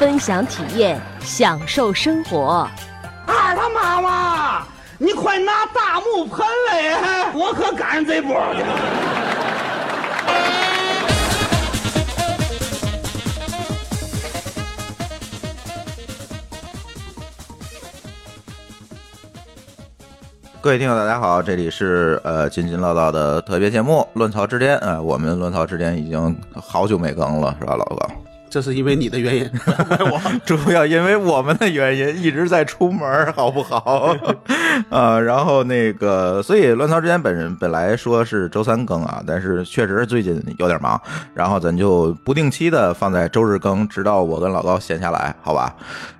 分享体验，享受生活。二他妈妈，你快拿大木盆来，我可赶上这波去。各位听友，大家好，这里是呃津津乐道的特别节目《乱草之巅》啊、呃，我们《乱草之巅》已经好久没更了，是吧，老高？这是因为你的原因，我 主要因为我们的原因一直在出门，好不好？啊，然后那个，所以《乱曹之间》本人本来说是周三更啊，但是确实最近有点忙，然后咱就不定期的放在周日更，直到我跟老高闲下来，好吧？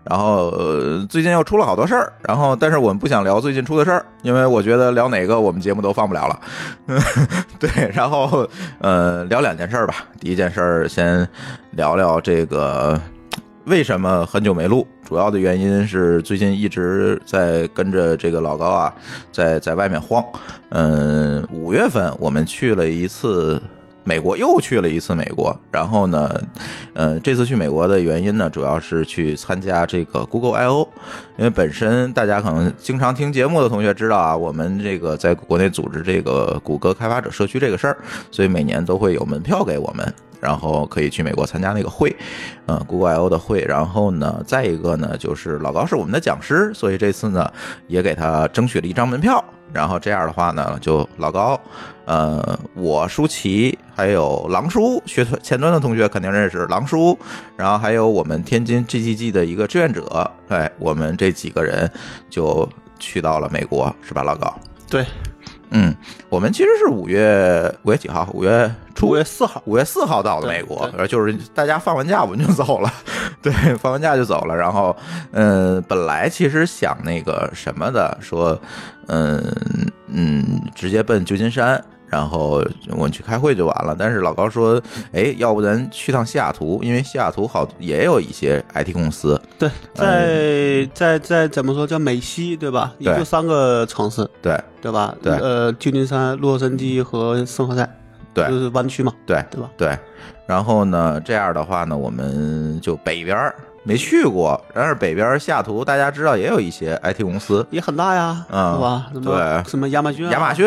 然后、呃、最近又出了好多事儿，然后但是我们不想聊最近出的事儿，因为我觉得聊哪个我们节目都放不了了。对，然后呃，聊两件事儿吧。第一件事儿先聊聊这个为什么很久没录，主要的原因是最近一直在跟着这个老高啊，在在外面晃。嗯，五月份我们去了一次。美国又去了一次美国，然后呢，呃，这次去美国的原因呢，主要是去参加这个 Google I/O，因为本身大家可能经常听节目的同学知道啊，我们这个在国内组织这个谷歌开发者社区这个事儿，所以每年都会有门票给我们，然后可以去美国参加那个会，嗯，Google I/O 的会。然后呢，再一个呢，就是老高是我们的讲师，所以这次呢也给他争取了一张门票。然后这样的话呢，就老高，呃，我舒淇，还有狼叔，学前端的同学肯定认识狼叔，然后还有我们天津 GGG 的一个志愿者，哎，我们这几个人就去到了美国，是吧，老高？对，嗯，我们其实是五月五月几号？五月初，五月四号，五月四号到的美国，就是大家放完假我们就走了，对，放完假就走了。然后，嗯，本来其实想那个什么的，说，嗯嗯，直接奔旧金山。然后我们去开会就完了，但是老高说，哎，要不咱去趟西雅图，因为西雅图好也有一些 IT 公司。对，在在在怎么说叫美西对吧？也就三个城市，对对吧？对，呃，旧金山、洛杉矶和圣何塞，对，就是湾区嘛，对对吧？对。然后呢，这样的话呢，我们就北边没去过，但是北边西雅图大家知道也有一些 IT 公司，也很大呀，嗯，是吧？对，什么亚马逊、亚马逊、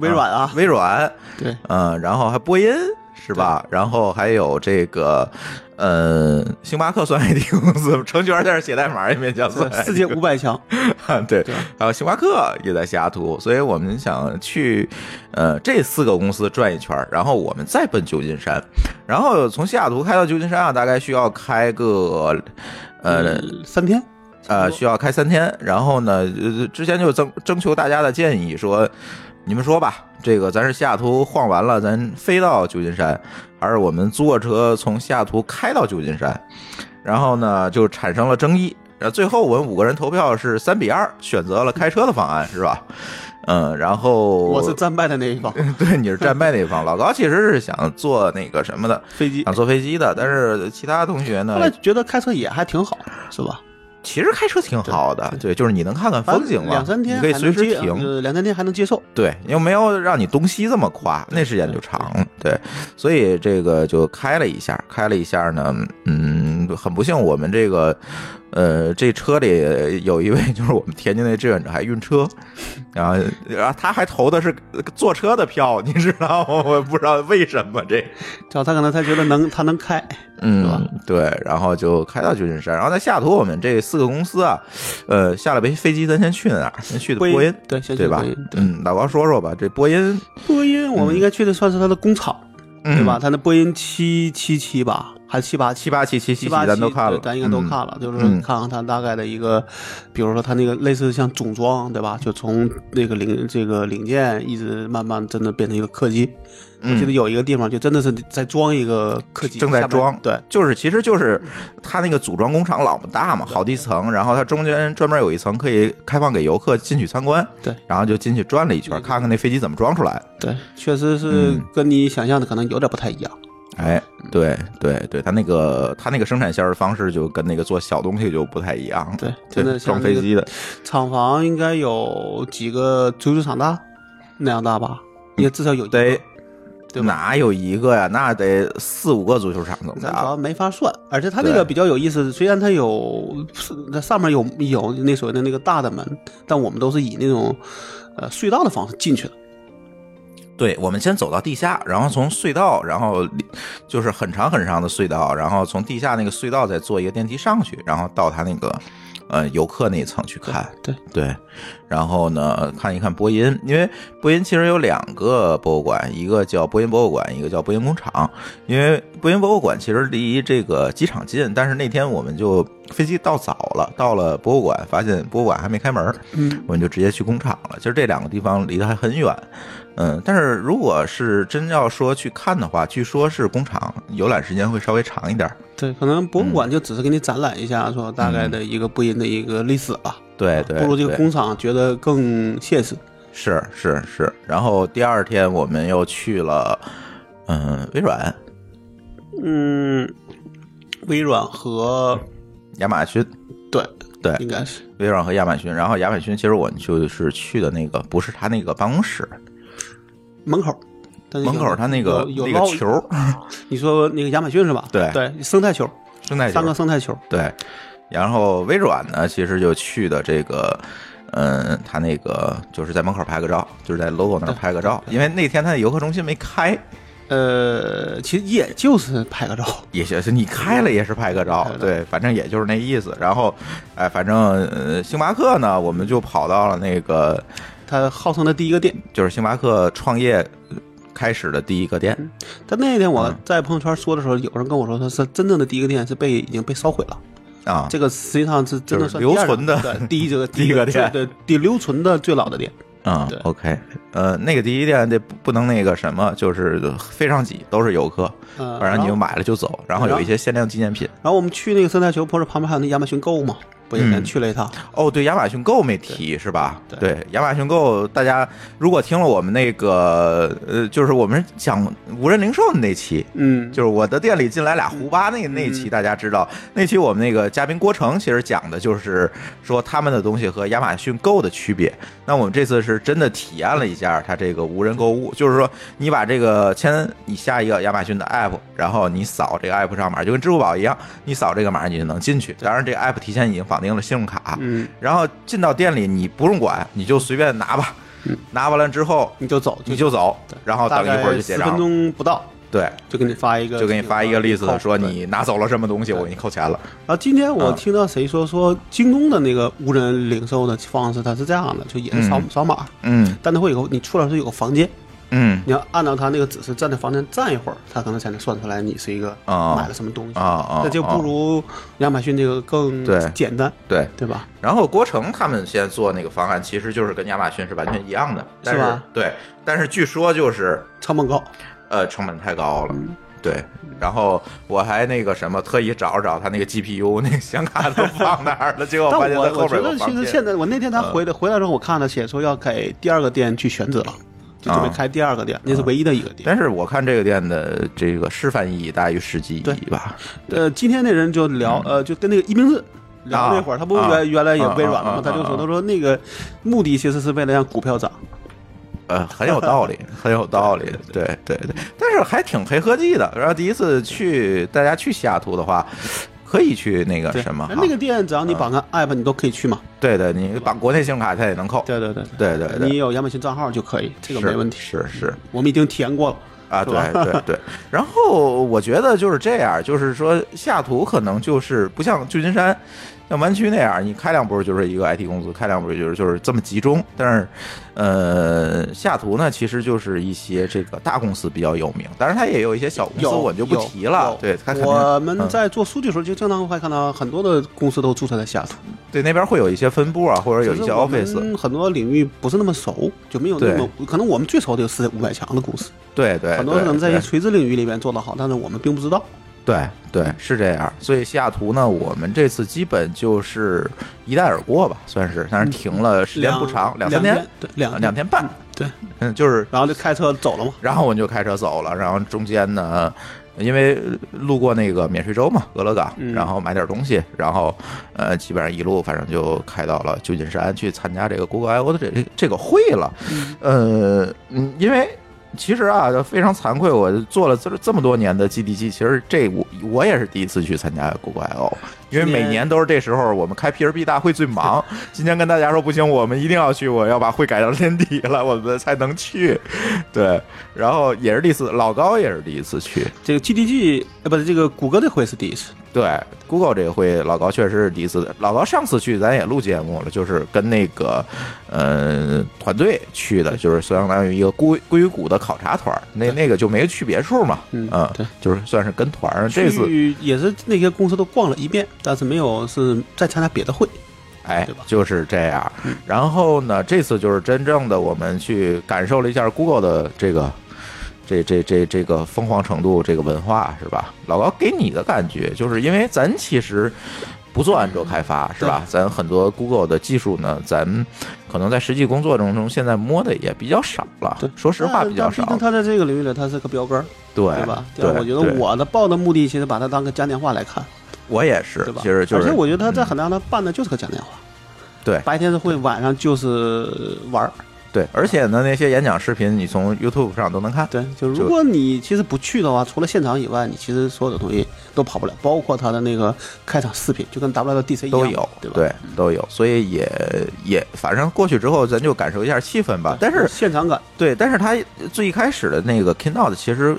微软啊，微软，对，嗯，然后还波音是吧？然后还有这个，呃，星巴克算 IT 公司，程序员在这写代码也勉强算，世界五百强，对，还有星巴克也在西雅图，所以我们想去呃这四个公司转一圈，然后我们再奔旧金山，然后从西雅图开到旧金山啊，大概需要开个呃三天。呃，需要开三天，然后呢，之前就征征求大家的建议，说你们说吧，这个咱是西雅图晃完了，咱飞到旧金山，还是我们坐车从西雅图开到旧金山？然后呢，就产生了争议。然后最后我们五个人投票是三比二，选择了开车的方案，是吧？嗯，然后我是战败的那一方，对，你是战败那一方。老高其实是想坐那个什么的飞机，想坐飞机的，但是其他同学呢，后来觉得开车也还挺好，是吧？其实开车挺好的，对，就是你能看看风景嘛，两三天你可以随时停，两三天还能接受。对，又没有让你东西这么夸，那时间就长了。对，所以这个就开了一下，开了一下呢，嗯，很不幸，我们这个呃，这车里有一位就是我们天津那志愿者还晕车，然后然后他还投的是坐车的票，你知道吗？我不知道为什么这，叫他可能他觉得能他能开，嗯，对，然后就开到旧金山，然后在西雅图我们这四个公司啊，呃，下了飞飞机，咱先去哪儿？先去的波音，对，对吧？嗯，老高说说吧，这波音，波音我们应该去的算是它的工厂，嗯、对吧？他那波音七七七吧。还是七八七八七七七八七八咱都看了，咱应该都嗯看了，就是嗯看看他大概的一个，比如说他那个类似像总装，对吧？就从那个零这个零件一直慢慢真的变成一个客机。我记得有一个地方就真的是在装一个客机，嗯正在装，对，就是其实就是它那个组装工厂老么大嘛，好几层，然后它中间专门有一层可以开放给游客进去参观，对，然后就进去转了一圈，看看那飞机怎么装出来。对，确实是嗯跟你想象的可能有点不太一样。哎，对对对，他那个他那个生产线的方式就跟那个做小东西就不太一样了，对真的像装飞机的，厂房应该有几个足球场大那样大吧？应该至少有得对吧？哪有一个呀？那得四五个足球场怎么大咱。没法算，而且它那个比较有意思，虽然它有是它上面有有那所谓的那个大的门，但我们都是以那种呃隧道的方式进去的。对，我们先走到地下，然后从隧道，然后里就是很长很长的隧道，然后从地下那个隧道再坐一个电梯上去，然后到他那个呃游客那一层去看。对对，然后呢看一看波音，因为波音其实有两个博物馆，一个叫波音博物馆，一个叫波音工厂。因为波音博物馆其实离这个机场近，但是那天我们就飞机到早了，到了博物馆发现博物馆还没开门，嗯，我们就直接去工厂了。其实这两个地方离得还很远，嗯，但是如果是真要说去看的话，据说是工厂游览时间会稍微长一点。对，可能博物馆就只是给你展览一下，说大概的一个播音的一个历史吧。对对，不如这个工厂觉得更现实。是是是。然后第二天我们又去了，嗯，微软、嗯，微软和亚马逊，对对应该是微软和亚马逊。然后亚马逊其实我们就是去的那个，不是他那个办公室，门口。门口他那个有有那个球，你说那个亚马逊是吧？对对，生态球，生态球三个生态球。对，然后微软呢，其实就去的这个，嗯，他那个就是在门口拍个照，就是在 logo 那儿拍个照，因为那天他的游客中心没开，呃，其实也就是拍个照。也就是你开了也是拍个照，对，反正也就是那意思。然后，哎，反正呃，星巴克呢，我们就跑到了那个，它号称的第一个店，就是星巴克创业呃开始的第一个店，但那天我嗯在朋友圈说的时候，有人跟我说，他是真正的第一个店是被已经被烧毁了。啊，这个实际上是真的留存的 第一这个第一个店对第留存的最老的店。啊对，OK，呃，那个第一店得不不能那个什么，就是非常挤，都是游客，嗯，不然你就买了就走。然后有一些限量纪念品。然后我们去那个生态球，不是旁边还有那亚马逊购物嘛？不也先嗯去了一趟？哦，对，亚马逊购没提是吧？对亚马逊购，大家如果听了我们那个呃，就是我们讲无人零售的那期，嗯，就是我的店里进来俩胡巴那那期，大家知道那期我们那个嘉宾郭成其实讲的就是说他们的东西和亚马逊购的区别。那我们这次是真的体验了一下它这个无人购物，就是说你把这个先你下一个亚马逊的 app，然后你扫这个 app 上码，就跟支付宝一样，你扫这个码你就能进去。当然这个 app 提前已经绑定了信用卡，嗯，然后进到店里你不用管，你就随便拿吧。拿完了之后你就走，你就走，然后等一会儿概十分就结账。钟不到，对，就给你发一个，就给你发一个 list，说你拿走了什么东西，我给你扣钱了。然后今天我啊听到谁说说京东的那个无人零售的方式，它是这样的，就也是扫嗯。扫码，嗯。但它会有个你出来时候有个房间，嗯。你要按照他那个指示站在房间站一会儿，他可能才能算出来你是一个啊买了什么东西。啊啊，那就不如亚马逊这个更简单，对。对吧？然后郭成他们现在做那个方案，其实就是跟亚马逊是完全一样的，但是吧？对，但是据说就是成本高，呃成本太高了。嗯。对，然后我还那个什么，特意找找他那个 GPU 那个显卡都放哪儿了，结果发现我我觉他后边有得房间。其实现在我那天他嗯。回来回来之后，我看了写说要给第二个店去选址了，就准备啊开第二个店，那是唯一的一个店。但是我看这个店的这个示范意义大于实际意义吧？呃，今天那人就聊，呃，就跟那个一鸣志聊那会儿，他不嗯啊原原来也微软吗？他就啊说，他说那个目的其实是为了让股票涨。呃，很有道理，很有道理，对对对，但是还挺黑科技的。然后第一次去，大家去西雅图的话，可以去那个，什么，那个店只要你绑个 app，你都可以去嘛。对对，你绑国内信用卡它也能扣，对对对对对对你有亚马逊账号就可以，这个没问题。是是我们已经体验过了。啊，对对对。然后我觉得就是这样，就是说下图可能就是不像旧金山，像湾区那样，你开两波就是一个 IT 公司，开两波就是就是这么集中。但是，呃，西雅图呢，其实就是一些这个大公司比较有名，当然它也有一些小公司，有我就不提了。对，我们嗯在做数据的时候，就经常会看到很多的公司都注册在西雅图，对那边会有一些分部啊，或者有一些 office。很多领域不是那么熟，就没有那么可能我们最熟的有世界五百强的公司，对对，很多可能在一些垂直领域里面做得好，但是我们并不知道。对对，是这样。所以西雅图呢，我们这次基本就是一带而过吧，算是，但是停了时间不长，两三天，对，两啊两天半。对，嗯，就是，然后就开车走了嘛。然后我们就开车走了，然后中间呢。因为路过那个免税州嘛，俄勒冈，嗯然后买点东西，然后呃，基本上一路反正就开到了旧金山去参加这个 Google I/O 的这这个会了。呃，嗯，因为其实啊，非常惭愧，我做了这这么多年的 GDG，其实这我我也是第一次去参加 Google I/O，因为每年都是这时候我们开 PRB 大会最忙。今天跟大家说不行，我们一定要去，我要把会改到年底了，我们才能去。对，然后也是第一次，老高也是第一次去。这个 GDG 呃，不是这个谷歌这回是第一次，对，Google 这个会老高确实是第一次。老高上次去咱也录节目了，就是跟那个呃团队去的，就是相当于一个硅硅谷的考察团儿，那那个就没去别处嘛，嗯嗯，对，就是算是跟团儿。这次去也是那些公司都逛了一遍，但是没有是再参加别的会。哎就是这样。然后呢，这次就是真正的我们去感受了一下 Google 的这个。这这这这个疯狂程度，这个文化是吧？老高给你的感觉，就是因为咱其实不做安卓开发是吧？咱很多 Google 的技术呢，咱可能在实际工作中中现在摸的也比较少了。对说实话比较少但毕竟。它在这个领域里，它是个标杆，对对吧？对，我觉得我的报的目的，其实把它当个嘉年华来看，我也是对，吧？其实就是，而且我觉得他在嗯很大的办的就是个嘉年华，对白天是会，晚上就是玩儿。对，而且呢，那些演讲视频你从 YouTube 上都能看。对，就就如果你其实不去的话，除了现场以外，你其实所有的东西都跑不了，包括他的那个开场视频，就跟 WWDC 一样，都有，对吧？对，都有，所以也也，反正过去之后，咱就感受一下气氛吧。但是，现场感，对，但是他最一开始的那个 Keynote 其实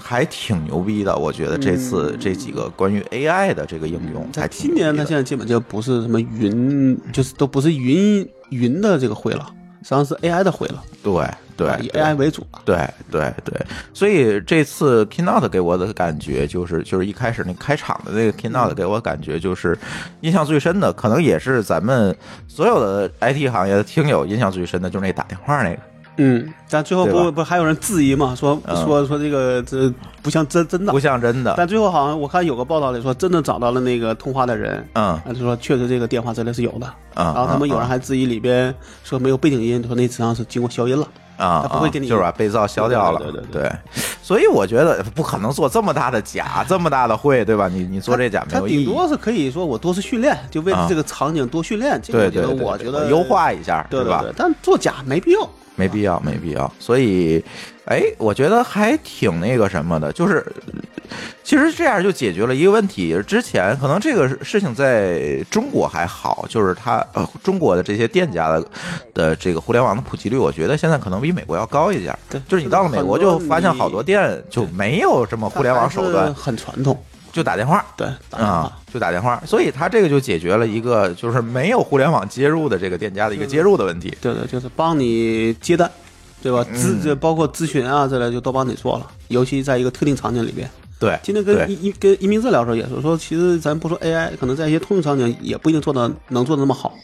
还挺牛逼的，我觉得这次这几个关于 AI 的这个应用还在今年它现在基本就不是什么云，就是都不是云云的这个会了，实际上是 AI 的会了，对对以 AI 为主了。对对对，所以这次 Keynote 给我的感觉就是，就是一开始那开场的那个 Keynote 给我感觉就是印象最深的，可能也是咱们所有的 IT 行业的听友印象最深的，就是那打电话那个。嗯，但最后不不还有人质疑嘛，说嗯说说这个这不像真真的不，像真的，但最后好像我看有个报道里说，真的找到了那个通话的人，嗯啊，就说确实这个电话真的是有的。嗯，然后他们有人嗯还质疑里边说没有背景音，说那实际上是经过消音了。啊，啊他不会给你就是把被噪消掉了，对对对对所以我觉得不可能做这么大的假，这么大的会，对吧？你你做这假没他有意义。顶多是可以说我多次训练，就为了啊这个场景多训练。这个对我觉得对对，我觉得对优化一下，对吧对对对，？但做假没必要。没必要，没必要。所以，哎，我觉得还挺那个什么的，就是其实这样就解决了一个问题。之前可能这个事情在中国还好，就是它呃中国的这些店家的的这个互联网的普及率，我觉得现在可能比美国要高一点。对就是你到了美国就发现好多店就没有这么互联网手段，很传统。就打电话。对，啊，就打电话，所以它这个就解决了一个就是没有互联网接入的这个店家的一个接入的问题。对对，就是帮你接单，对吧？咨嗯包括咨询啊之类，就都帮你做了。尤其在一个特定场景里边，对，今天跟对移移跟移民治疗的时候也是说，其实咱不说 AI，可能在一些通用场景也不一定做的能做的那么好，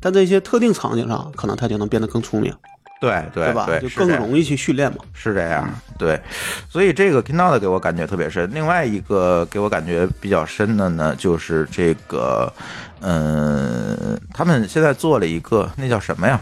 但在一些特定场景上，可能它就能变得更聪明，对对吧？对，就更容易去训练嘛。是这样，对，所以这个 Keynote 给我感觉特别深。另外一个给我感觉比较深的呢，就是这个，嗯，他们现在做了一个那叫什么呀？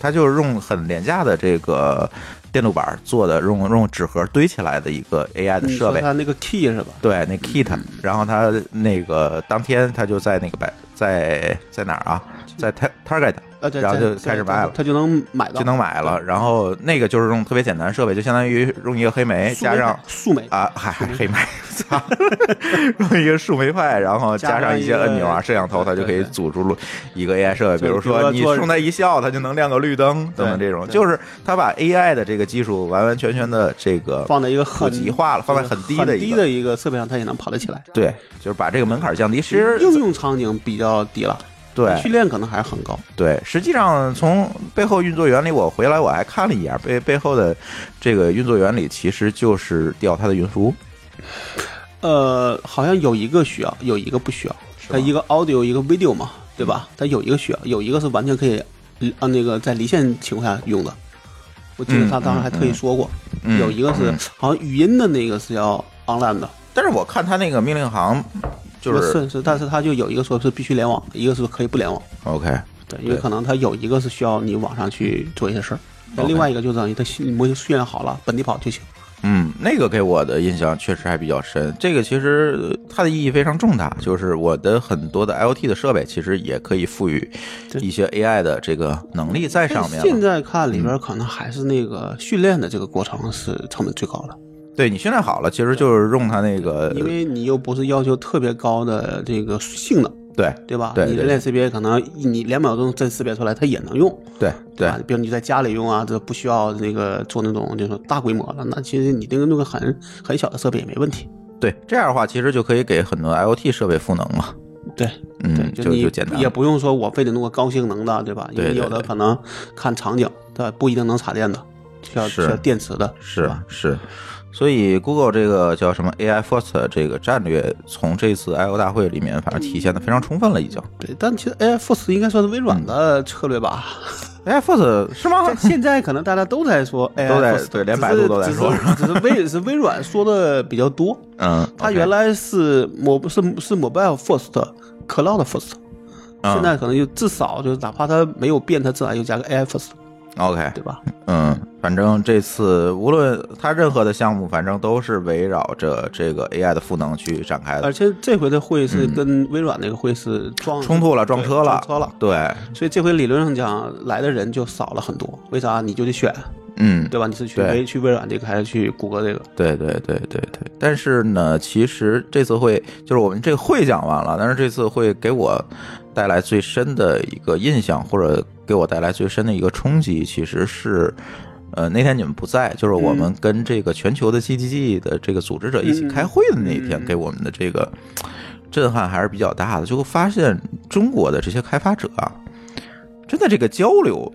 他就是用很廉价的这个电路板做的，用用纸盒堆起来的一个 AI 的设备。说它那个 key 是吧？对，那 Kit，然后他那个当天他就在那个百在在哪儿啊？在 Tar- Target 然后就开始卖了他就能买到，就能买了。然后那个就是用特别简单设备，就相当于用一个黑莓加上树莓啊，还还黑莓，操，用一个树莓派，然后加上一些按钮啊、摄像头，它就可以组出一个 AI 设备。比如说你冲它一笑，它就能亮个绿灯等等这种，就是它把 AI 的这个技术完完全全的这个放在一个普很及化了，放在很低的一个低的一个设备上，它也能跑得起来。对，就是把这个门槛降低。其实应用场景比较低了，对训练可能还是很高。对，实际上从背后运作原理，我回来我还看了一眼，背背后的这个运作原理其实就是调它的云服务。呃，好像有一个需要，有一个不需要。它一个 audio 一个 video 嘛，对吧？它有一个需要，有一个是完全可以按那个在离线情况下用的。我记得他当时还特意说过，嗯有一个是嗯好像语音的那个是要 online 的，但是我看他那个命令行就是是是，但是它就有一个说是必须联网，一个是可以不联网。OK，对，因为可能它有一个是需要你网上去做一些事儿，那另外一个就等于它训模型训练好了，本地跑就行。嗯，那个给我的印象确实还比较深。这个其实呃它的意义非常重大，就是我的很多的 IoT 的设备其实也可以赋予一些 AI 的这个能力在上面。现在看里边可能还是那个训练的这个过程是成本最高的，对你训练好了，其实就是用它那个，因为你又不是要求特别高的这个性能，对对吧？你人脸识别可能你两秒钟真识别出来，它也能用，对对吧？比如你在家里用啊，这不需要那个做那种就是大规模的，那其实你那个弄个很很小的设备也没问题。对，这样的话其实就可以给很多 IoT 设备赋能嘛。对，嗯，对，就你就简单，也不用说我非得弄个高性能的，对吧？因为有的可能看场景，对？不一定能插电的，需要需要电池的，是吧？是，所以 Google 这个叫什么 AI First 这个战略，从这次 I/O 大会里面，反正体现的非常充分了，已经。对，但其实 AI First 应该算是微软的策略吧？AI First 是吗？现在可能大家都在说 AI，都在 First，对连百度都在说只是只是微是微软说的比较多。嗯，它原来是某是是 Mobile First，Cloud First，嗯现在可能就至少就是哪怕它没有变，它至少又加个 AI First，OK，对吧？嗯，反正这次无论它任何的项目，反正都是围绕着这个 AI 的赋能去展开的。而且这回的会是跟微软那个会是撞冲突了，撞车了，撞车了。对，所以这回理论上讲来的人就少了很多，为啥？你就得选，嗯，对吧？你是去对微去微软这个还是去谷歌这个？对对对对对，但是呢，其实这次会就是我们这个会讲完了，但是这次会给我带来最深的一个印象，或者给我带来最深的一个冲击，其实是。呃，那天你们不在，就是我们跟这个全球的 GTG 的这个组织者一起开会的那一天，给我们的这个震撼还是比较大的。就会发现中国的这些开发者啊，真的这个交流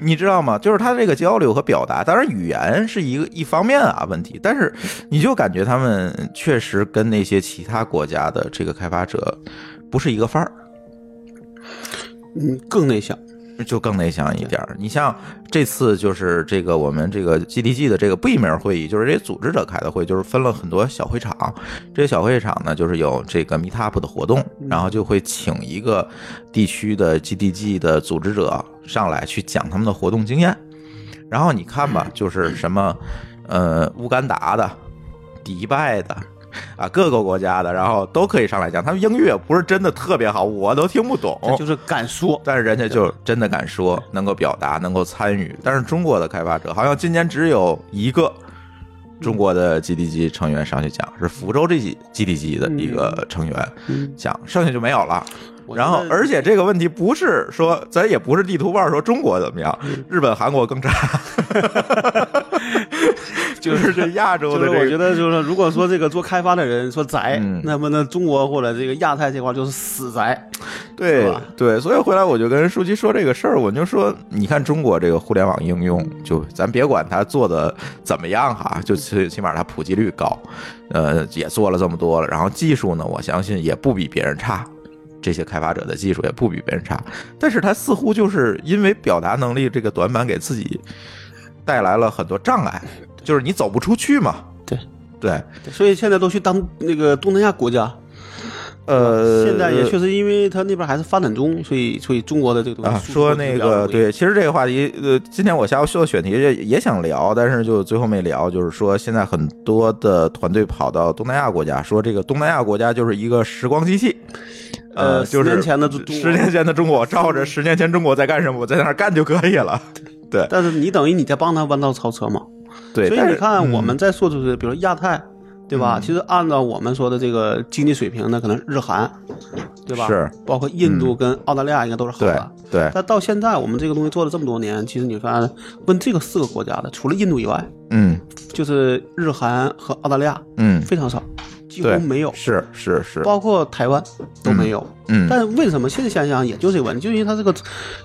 你知道吗？就是他这个交流和表达，当然语言是一个一方面啊问题，但是你就感觉他们确实跟那些其他国家的这个开发者不是一个范儿，嗯，更内向。就更内向一点儿。你像这次就是这个我们这个 GDG 的这个闭门会议，就是这些组织者开的会，就是分了很多小会场。这些小会场呢，就是有这个 Meetup 的活动，然后就会请一个地区的 GDG 的组织者上来去讲他们的活动经验。然后你看吧，就是什么呃乌干达的、迪拜的。啊，各个国家的，然后都可以上来讲。他们英语也不是真的特别好，我都听不懂。就是敢说，但是人家就真的敢说，能够表达，能够参与。但是中国的开发者好像今年只有一个中国的 GDG 成员上去讲，是福州这几 GDG 的一个成员讲，剩下就没有了。然后，而且这个问题不是说咱也不是地图炮说中国怎么样，日本、韩国更差，就是这亚洲就是我的这个。觉得就是如果说这个做开发的人说宅，嗯那么呢中国或者这个亚太这块就是死宅。对吧对，所以回来我就跟舒淇说这个事儿，我就说，你看中国这个互联网应用，就咱别管它做的怎么样哈，就起起码它普及率高，呃，也做了这么多了，然后技术呢，我相信也不比别人差。这些开发者的技术也不比别人差，但是他似乎就是因为表达能力这个短板，给自己带来了很多障碍，就是你走不出去嘛。对对，所以现在都去当那个东南亚国家，呃，现在也确实因为他那边还是发展中，所以所以中国的这个东啊，说那个对，其实这个话题，呃，今天我下午做选题也也想聊，但是就最后没聊。就是说，现在很多的团队跑到东南亚国家，说这个东南亚国家就是一个时光机器呃就是十年前的十年前的中国，照着十年前中国在干什么，我在那儿干就可以了。对但是你等于你在帮他弯道超车嘛？对，所以你看，嗯我们在说出去，比如亚太，对吧？嗯其实按照我们说的这个经济水平呢，可能日韩，对吧？是，包括印度跟澳大利亚应该都是好的。对，但到现在，我们这个东西做了这么多年，其实你发现，问这个四个国家的，除了印度以外，嗯就是日韩和澳大利亚嗯，非常少，几乎，没有，是是是，包括台湾都没有。嗯，但为什么现在想想，也就是这个问题，就因为它这个，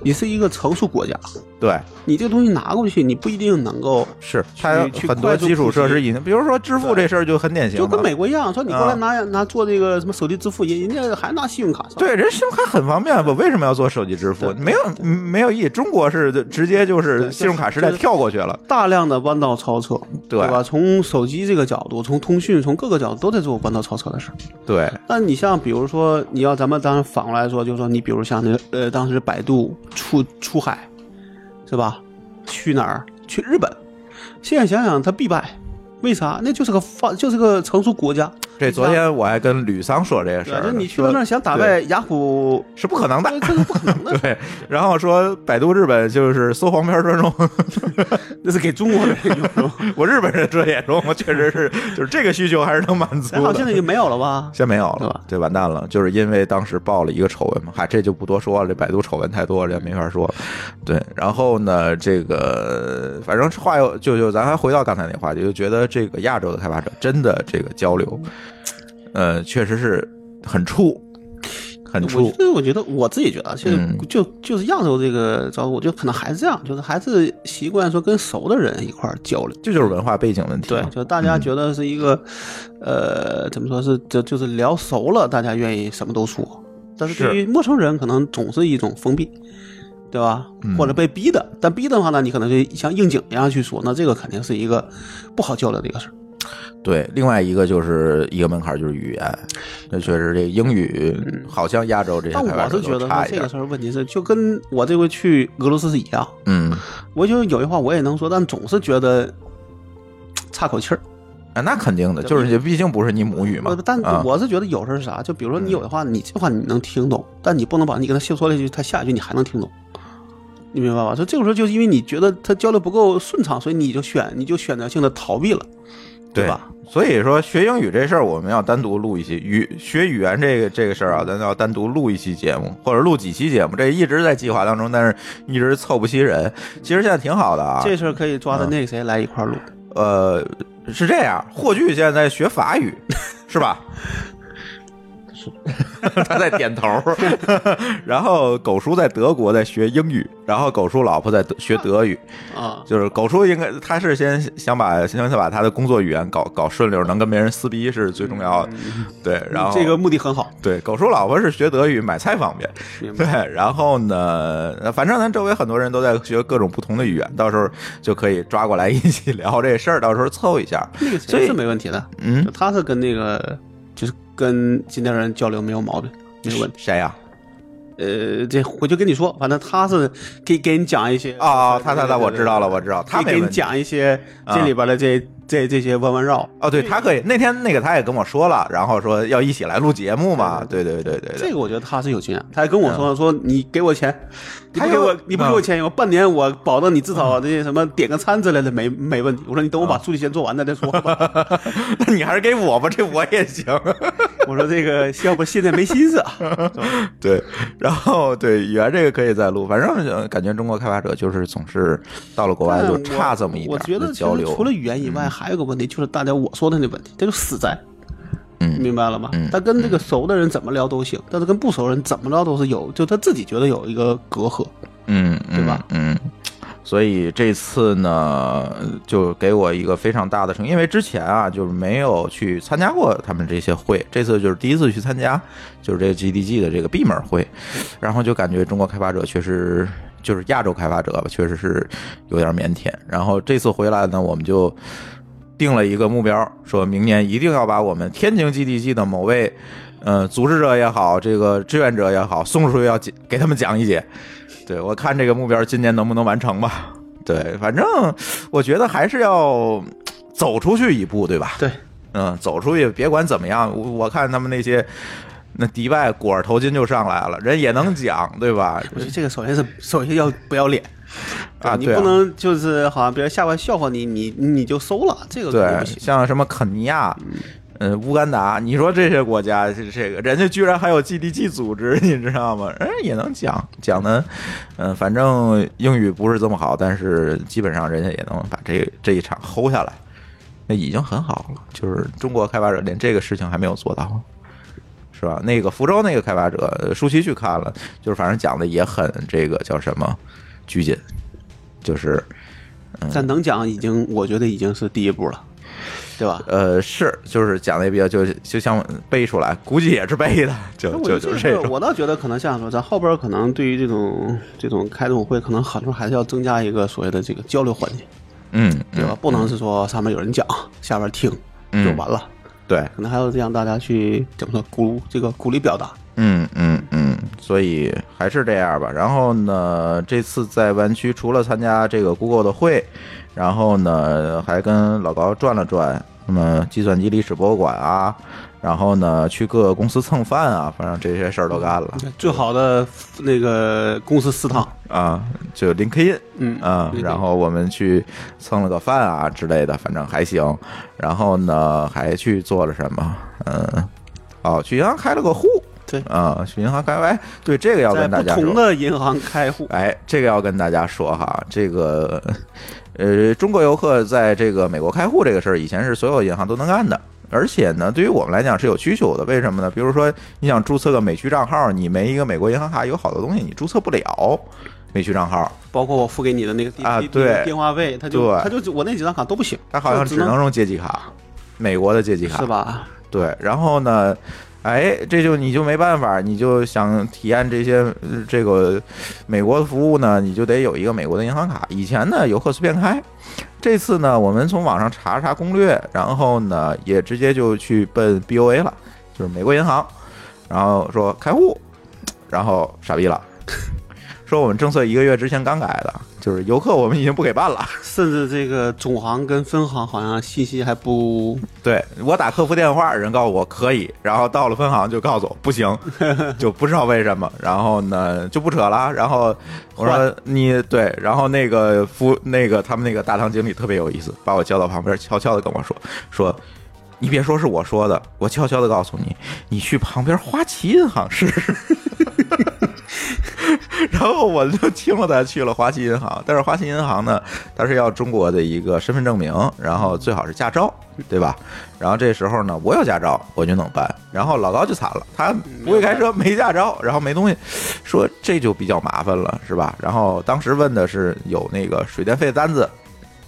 你是一个成熟国家，对，你这个东西拿过去，你不一定能够是它很多基础设施已经，比如说支付这事儿就很典型，就跟美国一样，说你过来啊拿拿做这个什么手机支付，人人家还拿信用卡。对，人信用卡很方便，我为什么要做手机支付？没有没有意义。中国是直接就是信用卡时代跳过去了，大量的弯道超车，对吧？从手机这个角度，从通讯，从各个角度都在做弯道超车的事儿。对，那你像比如说，你要咱们当然反过来说，就是说你比如像那个呃，当时百度出出海，是吧？去哪儿？去日本。现在想想，它必败，为啥？那就是个发，就是个成熟国家，这昨天我还跟吕桑说这个事？儿呢，就你去到那儿想打败雅虎，是不可能的。这是不可能的。对，然后说百度日本就是搜黄片专用，那是给中国人用。我日本人这也中，我确实是就是这个需求还是能满足然后现在。已经没有了吧？先没有了对完蛋了，就是因为当时爆了一个丑闻嘛，嗨，这就不多说了，这百度丑闻太多了，这没法说。对，然后呢，这个反正话又就就咱还回到刚才那话题，就觉得这个亚洲的开发者真的这个交流，呃，确实是很怵，很我怵觉。得，我觉得我自己觉得，其实嗯就就是亚洲这个招，我觉得可能还是这样，就是还是习惯说跟熟的人一块儿交流。这就是文化背景问题。对，就大家觉得是一个，呃，怎么说是就就是聊熟了，大家愿意什么都说。但是是对于陌生人，可能总是一种封闭，对吧？嗯或者被逼的。但逼的话呢，你可能就像应景一样去说，那这个肯定是一个不好交流的一个事儿。对，另外一个就是一个门槛就是语言，那确实这英语好像亚洲这些但我是觉得这个。事儿问题是，就跟我这回去俄罗斯是一样。嗯，我就有句话我也能说，但总是觉得差口气儿。啊，那肯定的，就是这毕竟不是你母语嘛呃。但啊我是觉得有时候是啥，就比如说你有的话，你这话你能听懂，但你不能把你跟他说了一句，他下一句你还能听懂，你明白吧？所以这个时候就是因为你觉得他交流不够顺畅，所以你就选你就选择性的逃避了，对吧？所以说学英语这事儿，我们要单独录一期语学语言这个这个事儿啊，咱要单独录一期节目，或者录几期节目，这一直在计划当中，但是一直凑不齐人。其实现在挺好的啊，这事儿可以抓着那个谁来一块儿录，呃是这样，霍炬现在在学法语，是吧？他在点头，然后狗叔在德国在学英语，然后狗叔老婆在德学德语，啊，就是狗叔应该他是先想把先想把他的工作语言搞搞顺溜，能跟别人撕逼是最重要的，对，然后这个目的很好，对狗叔老婆是学德语买菜方便，对，然后呢，反正咱周围很多人都在学各种不同的语言，到时候就可以抓过来一起聊这事儿，到时候凑一下，那个所以谁是没问题的，嗯，他是跟那个就是跟今天人交流没有毛病，没有问题。谁呀、呃，这我就跟你说，反正他是给给你讲一些啊哦，他他他，我知道了，我知道，他给给你。讲一些啊这里边的这这这些弯弯绕。哦，对他可以，那天那个他也跟我说了，然后说要一起来录节目嘛，对对对对对，这个我觉得他是有经验，他还跟我说说你给我钱，你不他给我你不给我钱，我半年我保证你至少这些什么点个餐之类的没没问题。我说你等我把助理先做完了再说吧。那你还是给我吧，这我也行。我说这个要不现在没心思啊。对，然后对语言这个可以再录，反正呃感觉中国开发者就是总是到了国外就差这么一点我觉得交流。除了语言以外，还有个问题就是大家我说的那问题，这就死在。嗯明白了吗嗯？他跟这个熟的人怎么聊都行，但是跟不熟人怎么聊都是有，就他自己觉得有一个隔阂。嗯，对吧嗯？所以这次呢，就给我一个非常大的成，因为之前啊，就是没有去参加过他们这些会，这次就是第一次去参加，就是这个 GDG 的这个闭门会，然后就感觉中国开发者确实就是亚洲开发者吧，确实是有点腼腆。然后这次回来呢，我们就定了一个目标，说明年一定要把我们天津 GDG 的某位。呃，组织者也好，这个志愿者也好，送出去要给他们讲一讲，对我看这个目标今年能不能完成吧？对，反正我觉得还是要走出去一步，对吧？对，嗯，走出去，别管怎么样，我我看他们那些那迪拜裹着头巾就上来了，人也能讲，对吧？我觉得这个首先是首先要不要脸啊啊你不能就是好像别人下关笑话你，你你就收了，这个不，行。像什么肯尼亚。嗯，乌干达，你说这些国家，这这个人家居然还有 GDG 组织，你知道吗？人也能讲讲的，嗯，反正英语不是这么好，但是基本上人家也能把这这一场吼下来，那已经很好了。就是中国开发者连这个事情还没有做到，是吧？那个福州那个开发者，舒淇去看了，就是反正讲的也很这个叫什么拘谨，就是嗯、但能讲已经，我觉得已经是第一步了，对吧？呃，是，就是讲的也比较就就像背出来，估计也是背的，就我就这个，就是这种。我倒觉得可能像说，咱后边可能对于这种这种开这种会，可能很多还是要增加一个所谓的这个交流环节，嗯，对吧？不能是说上面有人讲，下边听就完了，对，可能还要让大家去怎么说鼓这个鼓励表达。嗯嗯嗯，所以还是这样吧。然后呢，这次在湾区除了参加这个 Google 的会，然后呢还跟老高转了转，那么计算机历史博物馆啊，然后呢去各个公司蹭饭啊，反正这些事儿都干了最好的那个公司食堂，啊，就 LinkedIn。嗯啊，然后我们去蹭了个饭啊之类的，反正还行。然后呢，还去做了什么？嗯，哦，去银行开了个户。对啊，去银行开户。哎，对，这个要跟大家说同。的银行开户，哎，这个要跟大家说哈，这个呃，中国游客在这个美国开户这个事儿，以前是所有银行都能干的。而且呢，对于我们来讲是有需求的。为什么呢？比如说，你想注册个美区账号，你没一个美国银行卡，有好多东西你注册不了。美区账号，包括我付给你的那个啊对电话费，他就对他就我那几张卡都不行，他好像只能用借记卡，美国的借记卡是吧？对，然后呢，哎，这就你就没办法，你就想体验这些这个美国的服务呢，你就得有一个美国的银行卡。以前呢，游客随便开，这次呢，我们从网上查了查攻略，然后呢，也直接就去奔 BOA 了，就是美国银行，然后说开户，然后傻逼了。说我们政策一个月之前刚改的，就是游客我们已经不给办了。甚至这个总行跟分行好像信息还不对我打客服电话，人告诉我可以，然后到了分行就告诉我不行，就不知道为什么，然后呢就不扯了。然后我说你对，然后那个服那个他们那个大堂经理特别有意思，把我叫到旁边，悄悄的跟我说说。你别说是我说的，我悄悄的告诉你，你去旁边花旗银行试试。然后我就听了他去了华西银行，但是华西银行呢，它是要中国的一个身份证明，然后最好是驾照，对吧？然后这时候呢，我有驾照，我就能办。然后老高就惨了，他不会开车，没驾照，然后没东西，说这就比较麻烦了，是吧？然后当时问的是有那个水电费单子、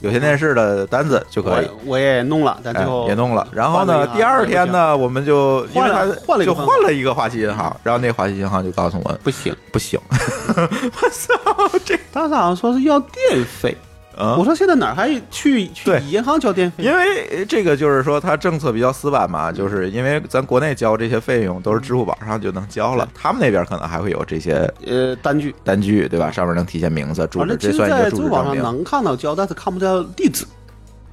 有线电视的单子就可以。我我也弄了，但最哎后，也弄了，然后呢第二天呢，我们就因为他换了就换了一个华西银行，然后那华西银行就告诉我不行，不行，我操，这当时好像说是要电费，啊我说现在哪还去去银行交电费？因为这个就是说，它政策比较死板嘛，就是因为咱国内交这些费用都是支付宝上就能交了，他们那边可能还会有这些呃单据，单据，对吧？上面能体现名字、住址，这算一个在支付宝住址证明。上能看到交，但是看不到地址。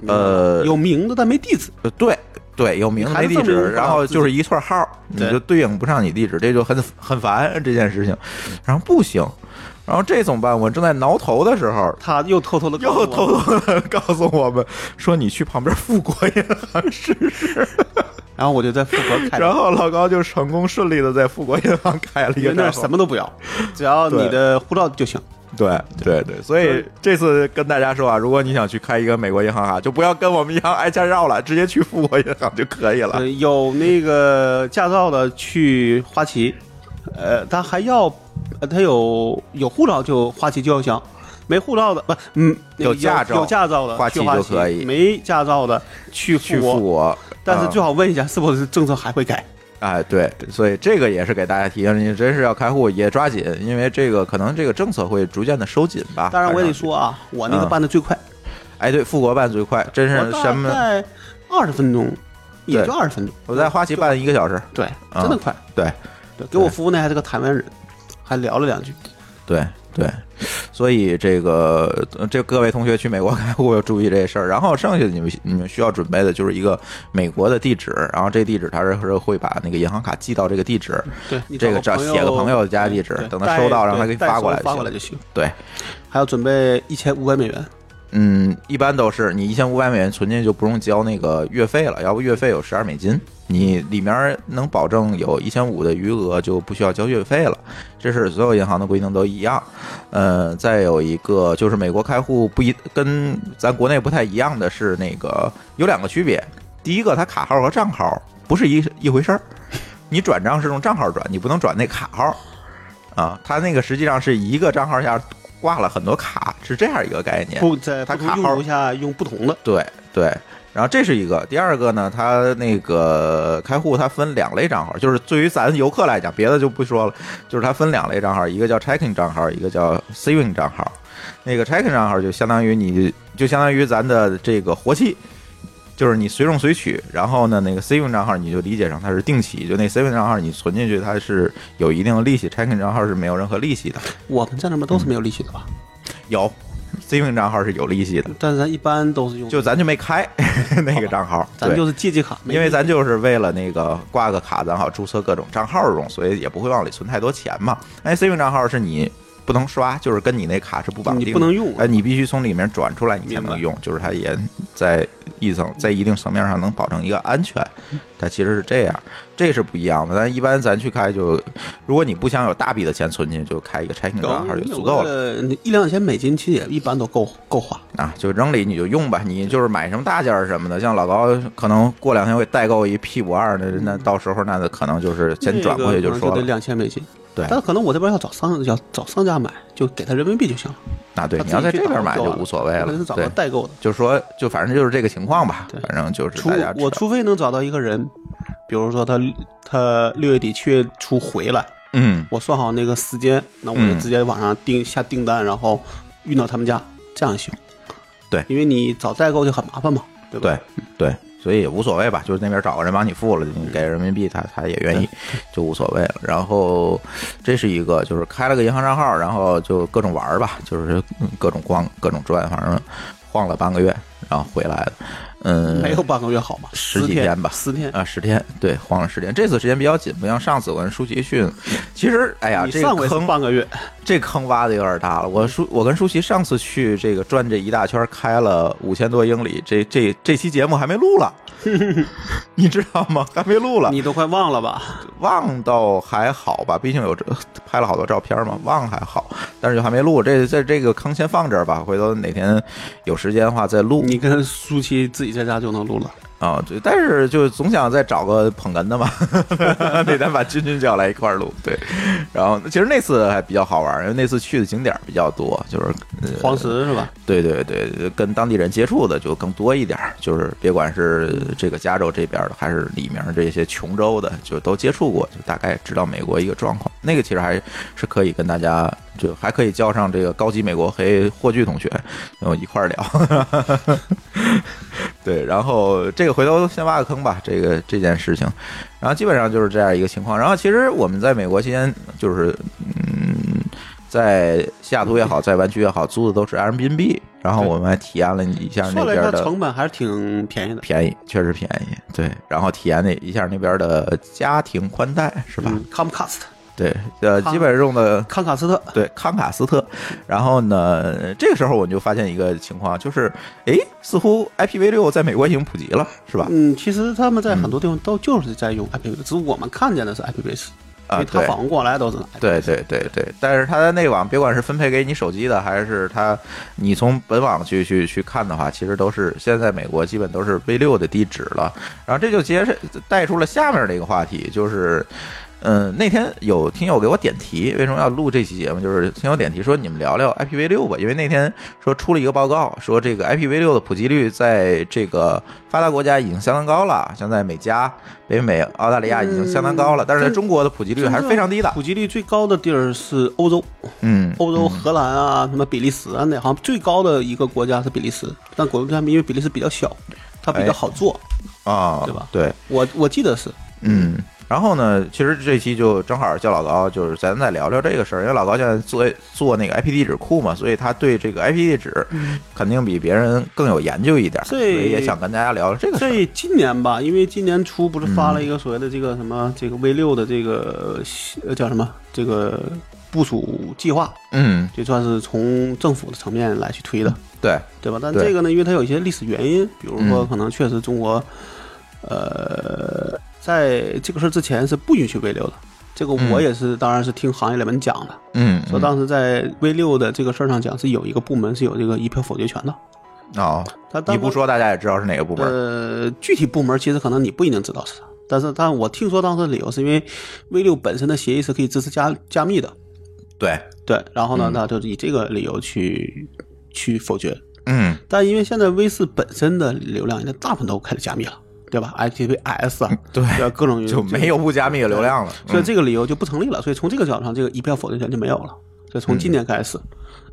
呃有名字但没地址，呃对对，有名字还没地址，然后就是一串号，你就对应不上你地址，这就很很烦这件事情。然后不行，然后这怎么办？我正在挠头的时候，他又偷偷的又偷偷的告诉我们说，你去旁边富国银行试试。然后我就在富国开，然后老高就成功顺利的在富国银行开了一个那什么都不要，只要你的护照就行。对对对，所以这次跟大家说啊，如果你想去开一个美国银行卡，就不要跟我们一样挨家绕了，直接去富国银行就可以了呃，。有那个驾照的去花旗，呃，他还要，呃他有有护照就花旗就要香，没护照的不，嗯，有驾照有驾照的花旗就可以没驾照的去去富国。但是嗯最好问一下，是不是政策还会改？哎，对，所以这个也是给大家提醒，你真是要开户也抓紧，因为这个可能这个政策会逐渐的收紧吧。当然，我也得说啊，我那个嗯办的最快，哎，对，富国办最快，真是什么？概二十分钟，也就二十分钟。我在花旗办一个小时，对，嗯真的快。对对，给我服务那还是个台湾人，还聊了两句。对对，所以这个呃这各位同学去美国开户要注意这事儿。然后剩下的你们你们需要准备的就是一个美国的地址，然后这地址他是是会把那个银行卡寄到这个地址，对，这个找找写个朋友家地址，等他收到，让他给发过来发过来就行。就行。对，还要准备一千五百美元，嗯，一般都是你一千五百美元存进去就不用交那个月费了，要不月费有十二美金，你里面能保证有一千五的余额就不需要交月费了，这是所有银行的规定都一样。呃，再有一个就是美国开户不一跟咱国内不太一样的是那个有两个区别，第一个它卡号和账号不是一一回事儿，你转账是用账号转，你不能转那卡号啊，它那个实际上是一个账号下挂了很多卡，是这样一个概念。不在不同它卡号下用不同的。对对，然后这是一个，第二个呢，它那个开户它分两类账号，就是对于咱游客来讲，别的就不说了，就是它分两类账号，一个叫 checking 账号，一个叫 saving 账号。那个 checking 账号就相当于你就相当于咱的这个活期。就是你随用随取，然后呢，那个 saving 账号你就理解成它是定期，就那 saving 账号你存进去它是有一定的利息，checking 账号是没有任何利息的。我们在那边都是没有利息的吧？有 saving 账号是有利息的，但是咱一般都是用，就咱就没开 那个账号，咱就是借记卡，因为咱就是为了那个挂个卡，咱好注册各种账号用，所以也不会往里存太多钱嘛。哎，saving 账号是你不能刷，就是跟你那卡是不绑定的，你不能用哎，你必须从里面转出来，你才能用，就是它也在一层在一定层面上能保证一个安全，它其实是这样，这是不一样的。但一般咱去开就，如果你不想有大笔的钱存进去，就开一个 checking 账号就足够了。了。一两千美金其实也一般都够够花。啊，就扔里你就用吧，你就是买什么大件儿什么的，像老高可能过两天会代购一 P 五二的，那到时候那可能就是先转过去就得说了。两千美金。对但可能我这边要找商要找商家买，就给他人民币就行了。那，对，他你要在这边买就无所谓了我可能。找对个，代购的。就说就反正就是这个情况吧，对反正就是除大家我除非能找到一个人，比如说他他六月底七月初回来，嗯我算好那个时间，那我就嗯直接网上订下订单，然后运到他们家，这样行。对因为你找代购就很麻烦嘛，对吧？对对，所以也无所谓吧，就是那边找个人帮你付了，你给人民币他他也愿意，就无所谓了。然后这是一个，就是开了个银行账号，然后就各种玩吧，就是嗯各种逛各种转，反正晃了半个月，然后回来的。嗯，没有半个月好吗，十几天天吧四天。啊，十天，对，晃了十天。这次时间比较紧，不像上次我跟舒淇去。其实，哎呀，这坑半个月，这坑挖的有点大了。我舒我跟舒淇上次去这个转这一大圈，开了五千多英里，这这这期节目还没录了，你知道吗？还没录了，你都快忘了吧？忘倒还好吧，毕竟有这拍了好多照片嘛，忘还好，但是就还没录。这在这个坑先放这儿吧，回头哪天有时间的话再录。你跟舒淇自己在家就能录了。啊，对，但是就总想再找个捧哏的嘛，那咱把君君叫来一块儿录，对，然后其实那次还比较好玩，因为那次去的景点儿比较多，就是、呃、黄石是吧？对对对，跟当地人接触的就更多一点儿，就是别管是这个加州这边的，还是里面这些琼州的，就都接触过，就大概知道美国一个状况。那个其实还是可以跟大家，就还可以叫上这个高级美国黑霍炬同学，然后一块儿聊。对，然后这个回头先挖个坑吧，这个这件事情，然后基本上就是这样一个情况。然后其实我们在美国期间，就是嗯，在西雅图也好，在湾区也好，租的都是 Airbnb，然后我们还体验了一下那边的成本还是挺便宜的，便宜，确实便宜，对，然后体验了一下那边的家庭宽带，是吧？嗯，Comcast 对，呃，基本用的康卡斯特，对康卡斯特，然后呢，这个时候我们就发现一个情况，就是，哎，似乎 IPv 六在美国已经普及了，是吧？嗯，其实他们在很多地方都就是在用 IPv，只是我们看见的是 IPv 四，因啊，为它对，访问过来都是 IPv4。对对对对，但是它的内网，别管是分配给你手机的，还是它你从本网去去去看的话，其实都是现在美国基本都是 V 六的地址了。然后这就接着带出了下面的一个话题，就是。嗯，那天有听友给我点题，为什么要录这期节目？就是听友点题说你们聊聊 IPv 六吧，因为那天说出了一个报告，说这个 IPv 六的普及率在这个发达国家已经相当高了，像在美加、北美、澳大利亚已经相当高了，但是在中国的普及率还是非常低的。普及率最高的地儿是欧洲，嗯，欧洲荷兰啊，什么比利时啊，那好像最高的一个国家是比利时，但国家因为比利时比较小，它比较好做。啊，对吧对，我我记得是，嗯，然后呢，其实这期就正好叫老高，就是咱再聊聊这个事儿，因为老高现在做做那个 IP 地址库嘛，所以他对这个 IP 地址肯定比别人更有研究一点，所以也想跟大家聊聊这个事儿。这今年吧，因为今年初不是发了一个所谓的这个什么这个 V 六的这个呃叫什么？这个部署计划，嗯，就算是从政府的层面来去推的，对，对吧？但这个呢，因为它有一些历史原因，比如说嗯。可能确实中国，呃，在这个事儿之前是不允许 V 六的。这个嗯。我也是，当然是听行业里面讲的，嗯，说当时在 V 六的这个事儿上讲，是有一个部门是有这个一票否决权的。哦，他当你不说大家也知道是哪个部门。呃，具体部门其实可能你不一定知道是啥，但是但我听说当时的理由是因为 V 六本身的协议是可以支持加加密的，对，对，然后呢嗯，他就以这个理由去去否决。嗯，但因为现在 V 四本身的流量，现在大部分都开始加密了，对吧？IPv4 啊，对吧？各种就没有不加密的流量了。所以嗯这个理由就不成立了。所以从这个角度上，这个一票否决权就没有了。所以从今年开始，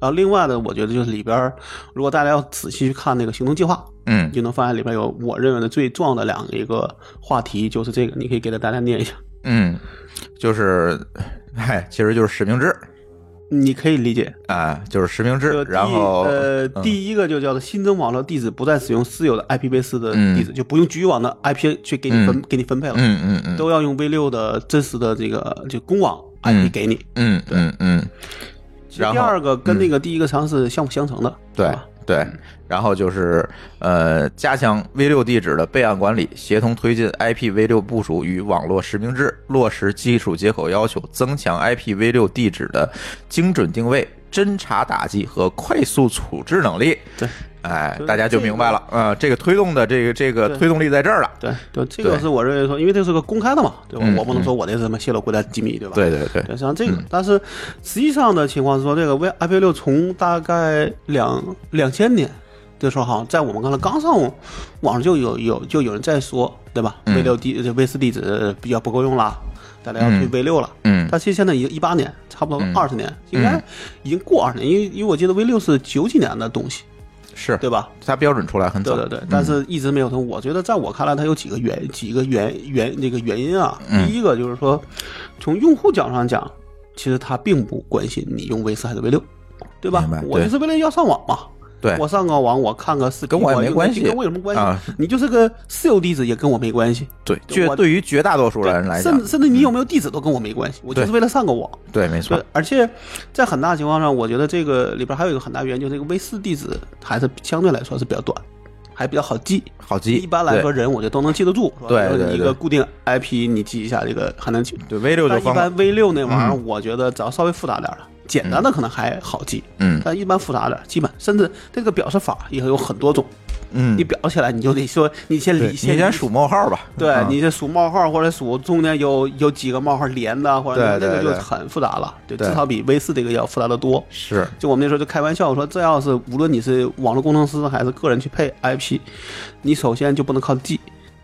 然后另外的，我觉得就是里边，如果大家要仔细去看那个行动计划，嗯就能发现里边有我认为的最重要的两个一个话题，就是这个，你可以给大家念一下。嗯，就是，嗨，其实就是使命制你可以理解，啊，就是实名制然后呃，嗯。第一个就叫做新增网络地址不再使用私有的 IPv4 的嗯地址，就不用局域网的 IP 去给你分、给你分配了，嗯嗯嗯。都要用 V 六的真实的这个就公网嗯。IP 给你。嗯嗯嗯，然后第二个跟那个第一个实际上是相辅相成的，对。吧对。然后就是呃，加强 V 六地址的备案管理，协同推进 IPv 六部署与网络实名制，落实基础接口要求，增强 IPv 六地址的精准定位、侦查打击和快速处置能力。对。哎，大家就明白了啊、这个推动的这个这个推动力在这儿了。对对，这个是我认为说，因为这是个公开的嘛，对吧？嗯我不能说我那是什么泄露国家机密，对吧？对对对对，像这个，但是实际上的情况是说，这个 V IP 六从大概两两千年的时候，好像在我们刚才刚上网上就有有就有人在说，对吧嗯？V 六地这 V 四地址比较不够用了，大家要推嗯 V 六了。嗯但其实现在已经一八年，差不多嗯二十年，应该已经过二十年，因为因为我记得 V 六是九几年的东西，是，对吧？它标准出来很早。对对对嗯，但是一直没有通。我觉得在我看来，它有几个原几个原原那个原因啊。嗯第一个就是说，从用户角度上讲，其实他并不关心你用 V 四还是 V 六，对吧？我就是为了要上网嘛。对我上个网，我看个视频，跟我也没用关系跟我有什么关系？啊你就是个私有地址，也跟我没关系。对，绝对于绝大多数人来讲甚，至甚至你有没有地址都跟我没关系，我就是为了上个网。对，没错，，而且在很大情况上，我觉得这个里边还有一个很大原因，就是这个 V 四地址还是相对来说是比较短，还比较好记。好记。一般来说，人我觉得都能记得住，是吧对一个固定 IP，你记一下这个还能记。对，V 六就方但一般 V 六那玩意儿，嗯我觉得只要稍微复杂点儿的，简单的可能还好记，嗯。但一般复杂的，基本甚至这个表示法也有很多种，嗯。你，表起来你就得说你先对理你先数冒号吧。对啊。你先数冒号或者数中间有有几个冒号连的，或者对那个就很复杂了，对，对。至少比 V 四这个要复杂的多。是，就我们那时候就开玩笑说，这要是无论你是网络工程师还是个人去配 IP，你首先就不能靠记，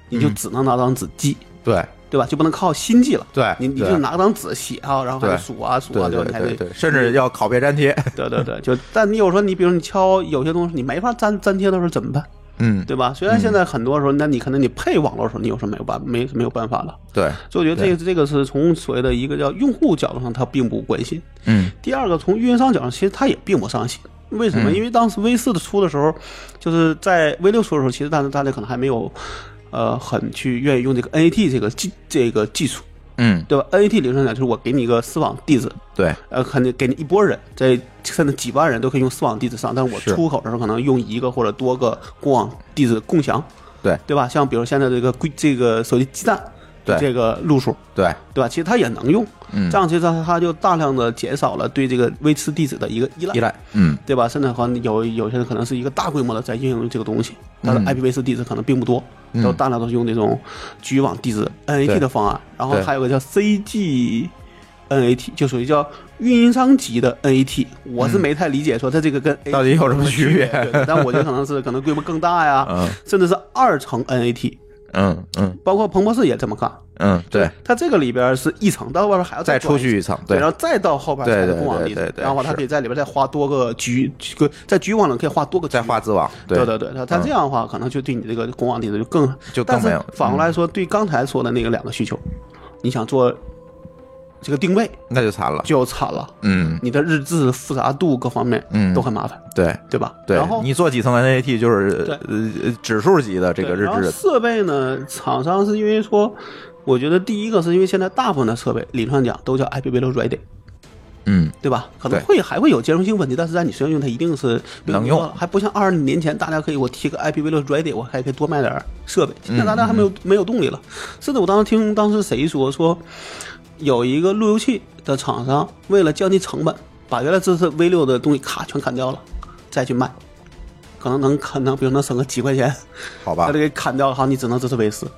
你就嗯。只能拿张纸记，对对吧？就不能靠心计了。对，你你就拿张纸写啊，然后还数啊数啊数对啊，吧？你还得对对对，甚至要拷贝粘贴。对对对，就但你有时候你比如你敲有些东西你没法粘粘贴的时候怎么办？嗯，对吧？虽然现在很多时候，那你可能你配网络的时候，你有时候没有办没没有办法了。对，所以我觉得这个这个是从所谓的一个叫用户角度上，他并不关心。嗯第二个，从运营商角度，其实他也并不上心。为什么？嗯因为当时 V 四的出的时候，就是在 V 六出的时候，其实大家大家可能还没有，呃，很去愿意用这个 NAT 这个技这个技术，嗯，对吧？NAT 理论上讲就是我给你一个私网地址，对，呃，可能给你一波人，在甚至几万人都可以用私网地址上，但是我出口的时候可能用一个或者多个公网地址共享，对对吧？像比如现在这个规这个手机基站，对。这个路数，对，对吧？其实它也能用，嗯。这样其实它它就大量的减少了对这个 V 四地址的一个依赖，依赖，嗯。对吧？甚至可能有有些人可能是一个大规模的在应用这个东西，它的嗯 IPv 四地址可能并不多，嗯。都大量都是用这种局域网地址 NAT 的方案，然后还有个叫 CG。NAT 就属于叫运营商级的 NAT，我是没太理解说它这个跟嗯到底有什么区别。但我觉得可能是可能规模更大呀，嗯。甚至是二层 NAT，嗯嗯。包括彭博士也这么干。嗯，对，它这个里边是一层，到外边还要再装出去一层，对，然后再到后边才是对对公网地址，然后它是。可以在里边再花多个局，个在局域网里可以画多个局。再画子网，对。对对，它它嗯。这样的话，可能就对你这个公网地址就更就更没有反过来说，对刚才说的那个两个需求，你想做这个定位那就惨了。就惨了，嗯，你的日志复杂度各方面嗯都很麻烦，对对吧？对然后，你做几层 NAT 就是呃呃指数级的这个日志，设备呢，厂商是因为说，我觉得第一个是因为现在大部分的设备理论上讲都叫 IPv6 ready，嗯对吧？可能会还会有兼容性问题，但是在你身上用它一定是能用，还不像二十年前大家可以我提个 IPv6 ready，我还可以多卖点设备。现在大家还没有、没有动力了。甚至我当时听当时谁说说，有一个路由器的厂商为了降低成本，把原来支持 V 六的东西卡全砍掉了，再去卖，可能能可能比如能省个几块钱，好吧。把它，给砍掉了，好，你只能支持 V 四，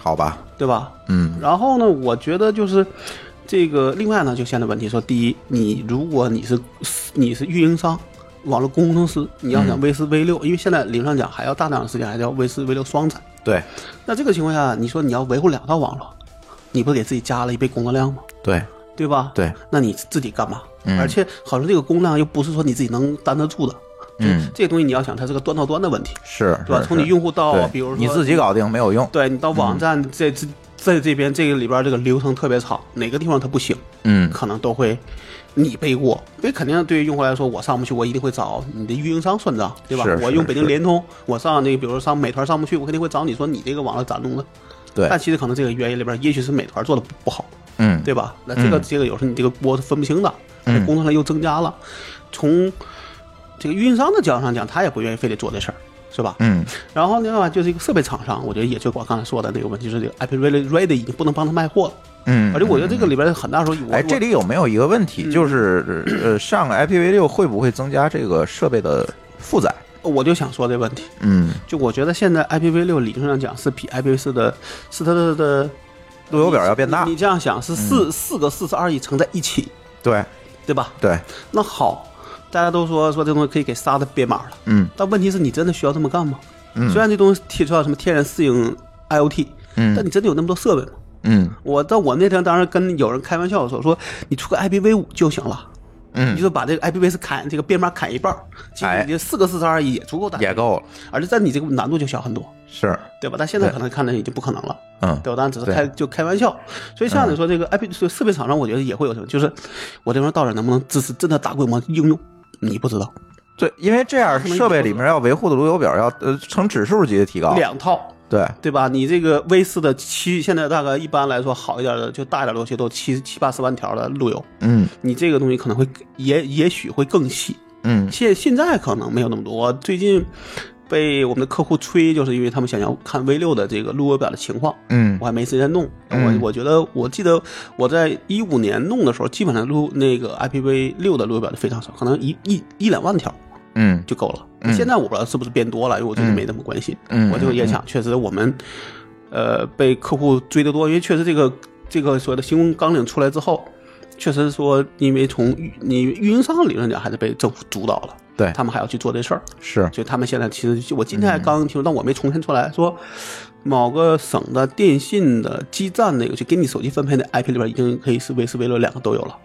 好吧，对吧？嗯。然后呢，我觉得就是这个，另外呢，就现在问题说，第一，你如果你是你是运营商、网络工程师，你要想 V 四、V 六，因为现在理论上讲还要大量的时间，还叫 V 四、V 六双产。对。那这个情况下，你说你要维护两套网络，你不给自己加了一倍工作量吗？对对吧？对，那你自己干嘛？嗯而且好像这个工量又不是说你自己能担得住的。嗯，这个东西你要想，它是个端到端的问题，是，对吧？从你用户到比如说你自己搞定没有用，对你到网站这这在这边这个里边这个流程特别长，哪个地方它不行，嗯可能都会你背锅，因为肯定对于用户来说，我上不去，我一定会找你的运营商算账，对吧是？是我用北京联通，我上那个比如说上美团上不去，我肯定会找你说你这个网络咋弄的。对。但其实可能这个原因里边，也许是美团做的不好，嗯。对吧？那这个、嗯。这个有时候你这个锅是分不清的，嗯。工作量又增加了，从这个运营商的角度上讲，他也不愿意非得做这事儿，是吧？嗯。然后另外就是一个设备厂商，我觉得也就我刚才说的那个问题，就是这个 IP Ready Ready 已经不能帮他卖货了，嗯，而且我觉得这个里边很大时候，我哎，这里有没有一个问题，嗯。就是呃，上 IPv 六会不会增加这个设备的负载？我我就想说这问题，嗯，就我觉得现在 IPv 六理论上讲是比 IPv 四的，是它的的路由表要变大你，你这样想是四、四个四十二亿乘在一起，对。对吧？对，那好，大家都说说这东西可以给沙子编码了，嗯。但问题是你真的需要这么干吗？嗯。虽然这东西提出来什么天然适应 IoT，嗯。但你真的有那么多设备吗？嗯。我到我那天当时跟有人开玩笑的时候说你出个 IPv 五就行了，你嗯，就把这个 IPv 四砍这个编码砍一半儿，其实哎。你这四个四十二亿也足够大，也，够了，而且在你这个难度就小很多，是，对吧？但现在可能看着已经不可能了。嗯。对，吧？当然只是开就开玩笑，所以像你说这个 IP 这个设备厂商，我觉得也会有什么，就是我这边到底能不能支持真的大规模应用，你不知道。对，因为这样设备里面要维护的路由表要呃呈指数级的提高，两套，对，对吧？你这个 V 四的七，现在大概一般来说好一点的，就大一点的游戏都七七八十万条的路由，嗯你这个东西可能会也也许会更细。嗯现现在可能没有那么多。我最近被我们的客户催，就是因为他们想要看 V 六的这个路由表的情况，嗯我还没时间弄。嗯我我觉得，我记得我在一五年弄的时候，基本上路那个 IPv 六的路由表就非常少，可能一一一两万条嗯就够了。嗯现在我不知道是不是变多了，因为我最近嗯。没那么关心。嗯我就也想，确实我们呃被客户追得多，因为确实这个这个所谓的新闻纲领出来之后。确实说，因为从你运营商理论讲还是被政府主导了，对他们还要去做这事儿，是，所以他们现在其实我今天还刚听说，但我没重新出来说，某个省的电信的基站那个就给你手机分配的 IP 里边已经可以是 V 四 V 六两个都有了，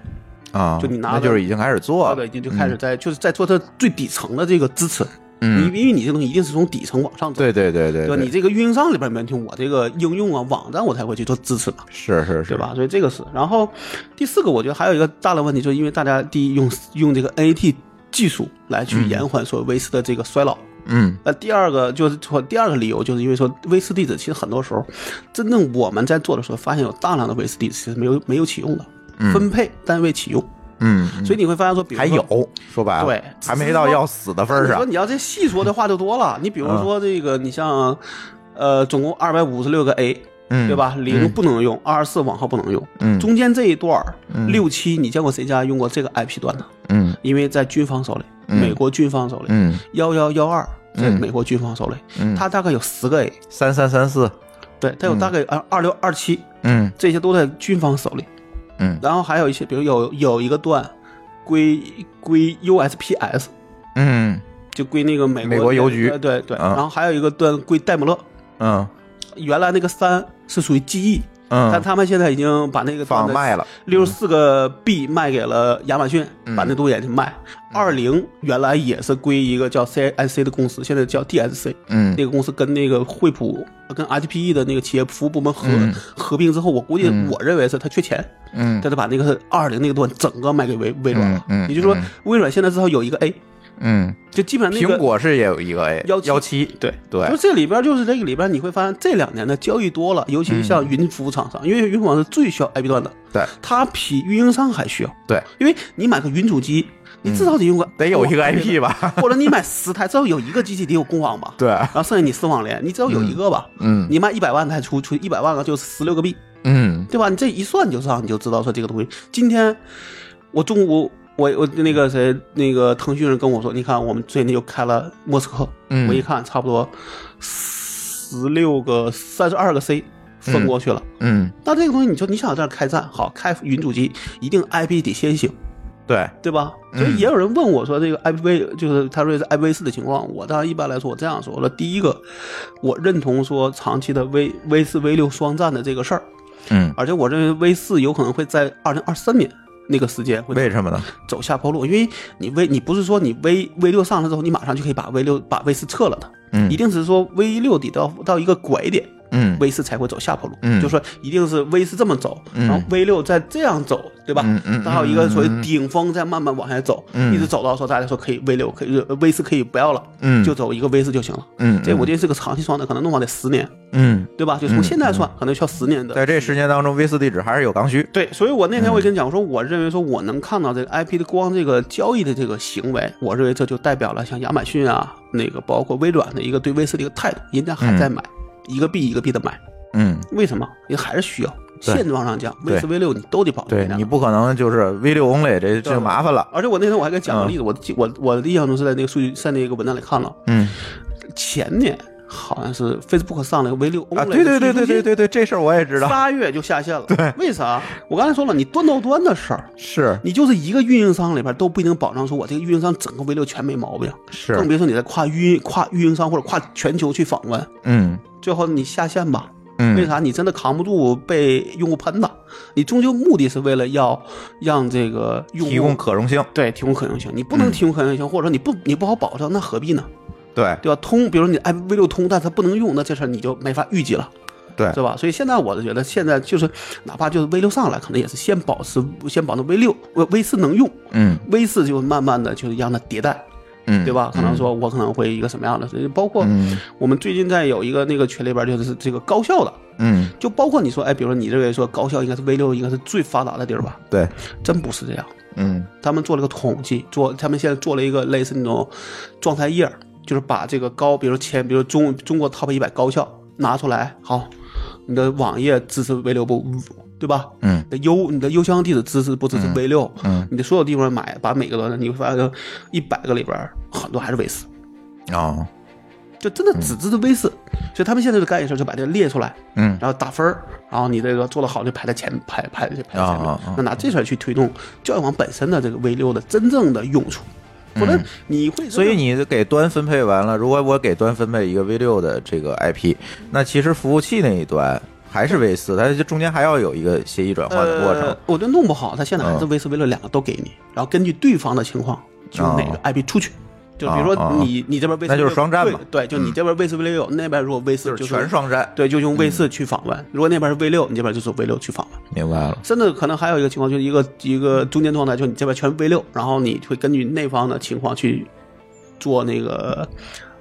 啊，就你拿那就是已经开始做了，对，已经就开始在、就是在做它最底层的这个支持，嗯因因为你这东西一定是从底层往上走，对对对对对吧？你这个运营商里边没问题，我这个应用啊网站我才会去做支持嘛。是是是，对？吧？所以这个是。然后第四个，我觉得还有一个大的问题，就是因为大家第一用用这个 NAT 技术来去延缓说维斯的这个衰老。嗯那第二个就是说，第二个理由就是因为说维斯地址其实很多时候，真正我们在做的时候，发现有大量的维斯地址其实没有没有启用的，分配单位启用，嗯，嗯。所以你会发现说，比如说还有，说白了，对还没到要死的份儿上，你说你要这细说的话就多了。你比如说这个，你像呃，总共二百五十六个 A，嗯，对吧？零不能用，二十四网号不能用。嗯。中间这一段儿嗯。六七，你见过谁家用过这个 IP 端的？嗯因为在军方手里，嗯。美国军方手里，嗯。幺幺幺二在嗯。美国军方手里，嗯，它大概有十个 A，三三三四，对，它有大概二二六二七，嗯。这些都在军方手里。嗯。然后还有一些，比如有有一个段归归 USPS，嗯。就归那个美国美国邮局。对对对。嗯。然后还有一个段归戴姆勒，嗯。原来那个三是属于记忆，嗯。但他们现在已经把那个放卖了，六十四个 B 卖给了亚马逊，嗯。把那东西也去卖。二零原来也是归一个叫 CIC 的公司，现在叫 DSC。嗯。那个公司跟那个惠普、跟 HPE 的那个企业服务部门合、嗯。合并之后，我估计嗯。我认为是他缺钱，嗯。他就把那个二零那个端整个卖给微微软了。嗯。嗯。也就是说嗯，微软现在至少有一个 A，嗯，就基本上那个苹果是也有一个 A 17幺七，对对就这里边就是这个里边你会发现这两年的交易多了，尤其像云服务厂商，因为云服务厂商是最需要 IP 端的，对它比运营商还需要。对，因为你买个云主机，你至少得用个、得有一个 IP 吧？或者你买十台，至少有一个机器得有公网吧？对，然后剩下你私网联，你只要有一个吧？嗯你卖一百万台出出一百万个就是十六个币，嗯对吧？你这一算你就知道，你就知道说这个东西。今天我中午我我那个谁那个腾讯人跟我说，你看我们最近又开了莫斯科，嗯。我一看差不多十六个三十二个 C 分过去了。嗯，那这个东西你说你想在这开战，好开云主机，一定 IP 得先行。对，对吧？嗯。所以也有人问我说，这个 IPv 就是他说是 IPv 四的情况，我当然一般来说我这样说，我说第一个，我认同说长期的 V V 四 V 六双战的这个事儿，嗯，而且我认为 V 四有可能会在二零二三年那个时间会为什么呢？走下坡路，因为你 V 你不是说你 V V 六上了之后，你马上就可以把 V 六把 V 四撤了的，嗯一定是说 V 六得到到一个拐点。嗯。V 四才会走下坡路，嗯。就说一定是 V 四这么走，嗯。然后 V 六再这样走，对吧？嗯嗯它还有一个所谓顶峰，再慢慢往下走，嗯。一直走到说大家说可以 V 六可以 V 四可以不要了，嗯。就走一个 V 四就行了。嗯，这我觉得是个长期双的，可能弄完得十年，嗯，对吧？就从现在算，可能需要十年的。在这十年当中，V 四地址还是有刚需。对，所以我那天我也跟你讲，我说我认为说我能看到这个 IP 的光这个交易的这个行为，我认为这就代表了像亚马逊啊，那个包括微软的一个对 V 四的一个态度，人家还在买，一个币一个币的买，嗯，为什么？因为还是需要。现状上讲，V 四 V 六你都得保对证你不可能就是 V 六 only，这这就麻烦了。而且我那天我还给讲个例子，嗯我记我我的印象中是在那个数据在那个文章里看了，嗯前年好像是 Facebook 上了个 V 六啊，对对对对对对对，这事儿我也知道。八月就下线了。对，为啥？我刚才说了，你端到端的事儿，是你就是一个运营商里边都不一定保障说我这个运营商整个 V 六全没毛病，是更别说你在跨运跨运营商或者跨全球去访问，嗯最后你下线吧。嗯，为啥？你真的扛不住被用户喷的，你终究目的是为了要让这个用户提供可用性？对提供可用性，你不能嗯提供可用性，或者说你不你不好保证，那何必呢？对对吧？通，比如说你 i V 六通，但它不能用，那这事儿你就没法预计了，对是吧？所以现在我是觉得，现在就是哪怕就是 V 六上来，可能也是先保持先保证 V 六 V V 四能用嗯，V 四就慢慢的就是让它迭代，嗯，对吧？可能说我可能会一个什么样的，包括嗯我们最近在有一个那个群里边就是这个高校的。嗯，就包括你说，哎，比如说你认为说高校应该是 V 六应该是最发达的地儿吧？对，真不是这样。嗯他们做了个统计，做他们现在做了一个类似那种状态页儿，就是把这个高，比如前，比如中中国 top 一百高校拿出来，好，你的网页支持 V 六不，对吧？嗯你的邮你的邮箱地址支持不支持 V 六？嗯你的所有地方买，把每个都，你会发现一百个里边很多还是 V 四，哦就真的只支持 V 四。所以他们现在就干一事儿，就把这个列出来，嗯然后打分儿，然后你这个做的好就排在前排排排在前面那拿这事儿去推动教育网本身的这个 V 六的真正的用处，否则你会嗯所以你给端分配完了，如果我给端分配一个 V 六的这个 IP，那其实服务器那一端还是 V 四，它就中间还要有一个协议转换的过程呃。，我觉得弄不好，它现在还是嗯 V 四 V 六两个都给你，然后根据对方的情况，就哪个 IP 出去。就比如说你你这边 V 四，那就是双战嘛对，对就你这边 V 四 V 六，那边如果 V 四就是全双战，对，就用 V 四去访问。如果那边是 V 六，你这边就是 V 六去访问。明白了。甚至可能还有一个情况，就是一个一个中间状态，就你这边全 V 六，然后你会根据那方的情况去做那个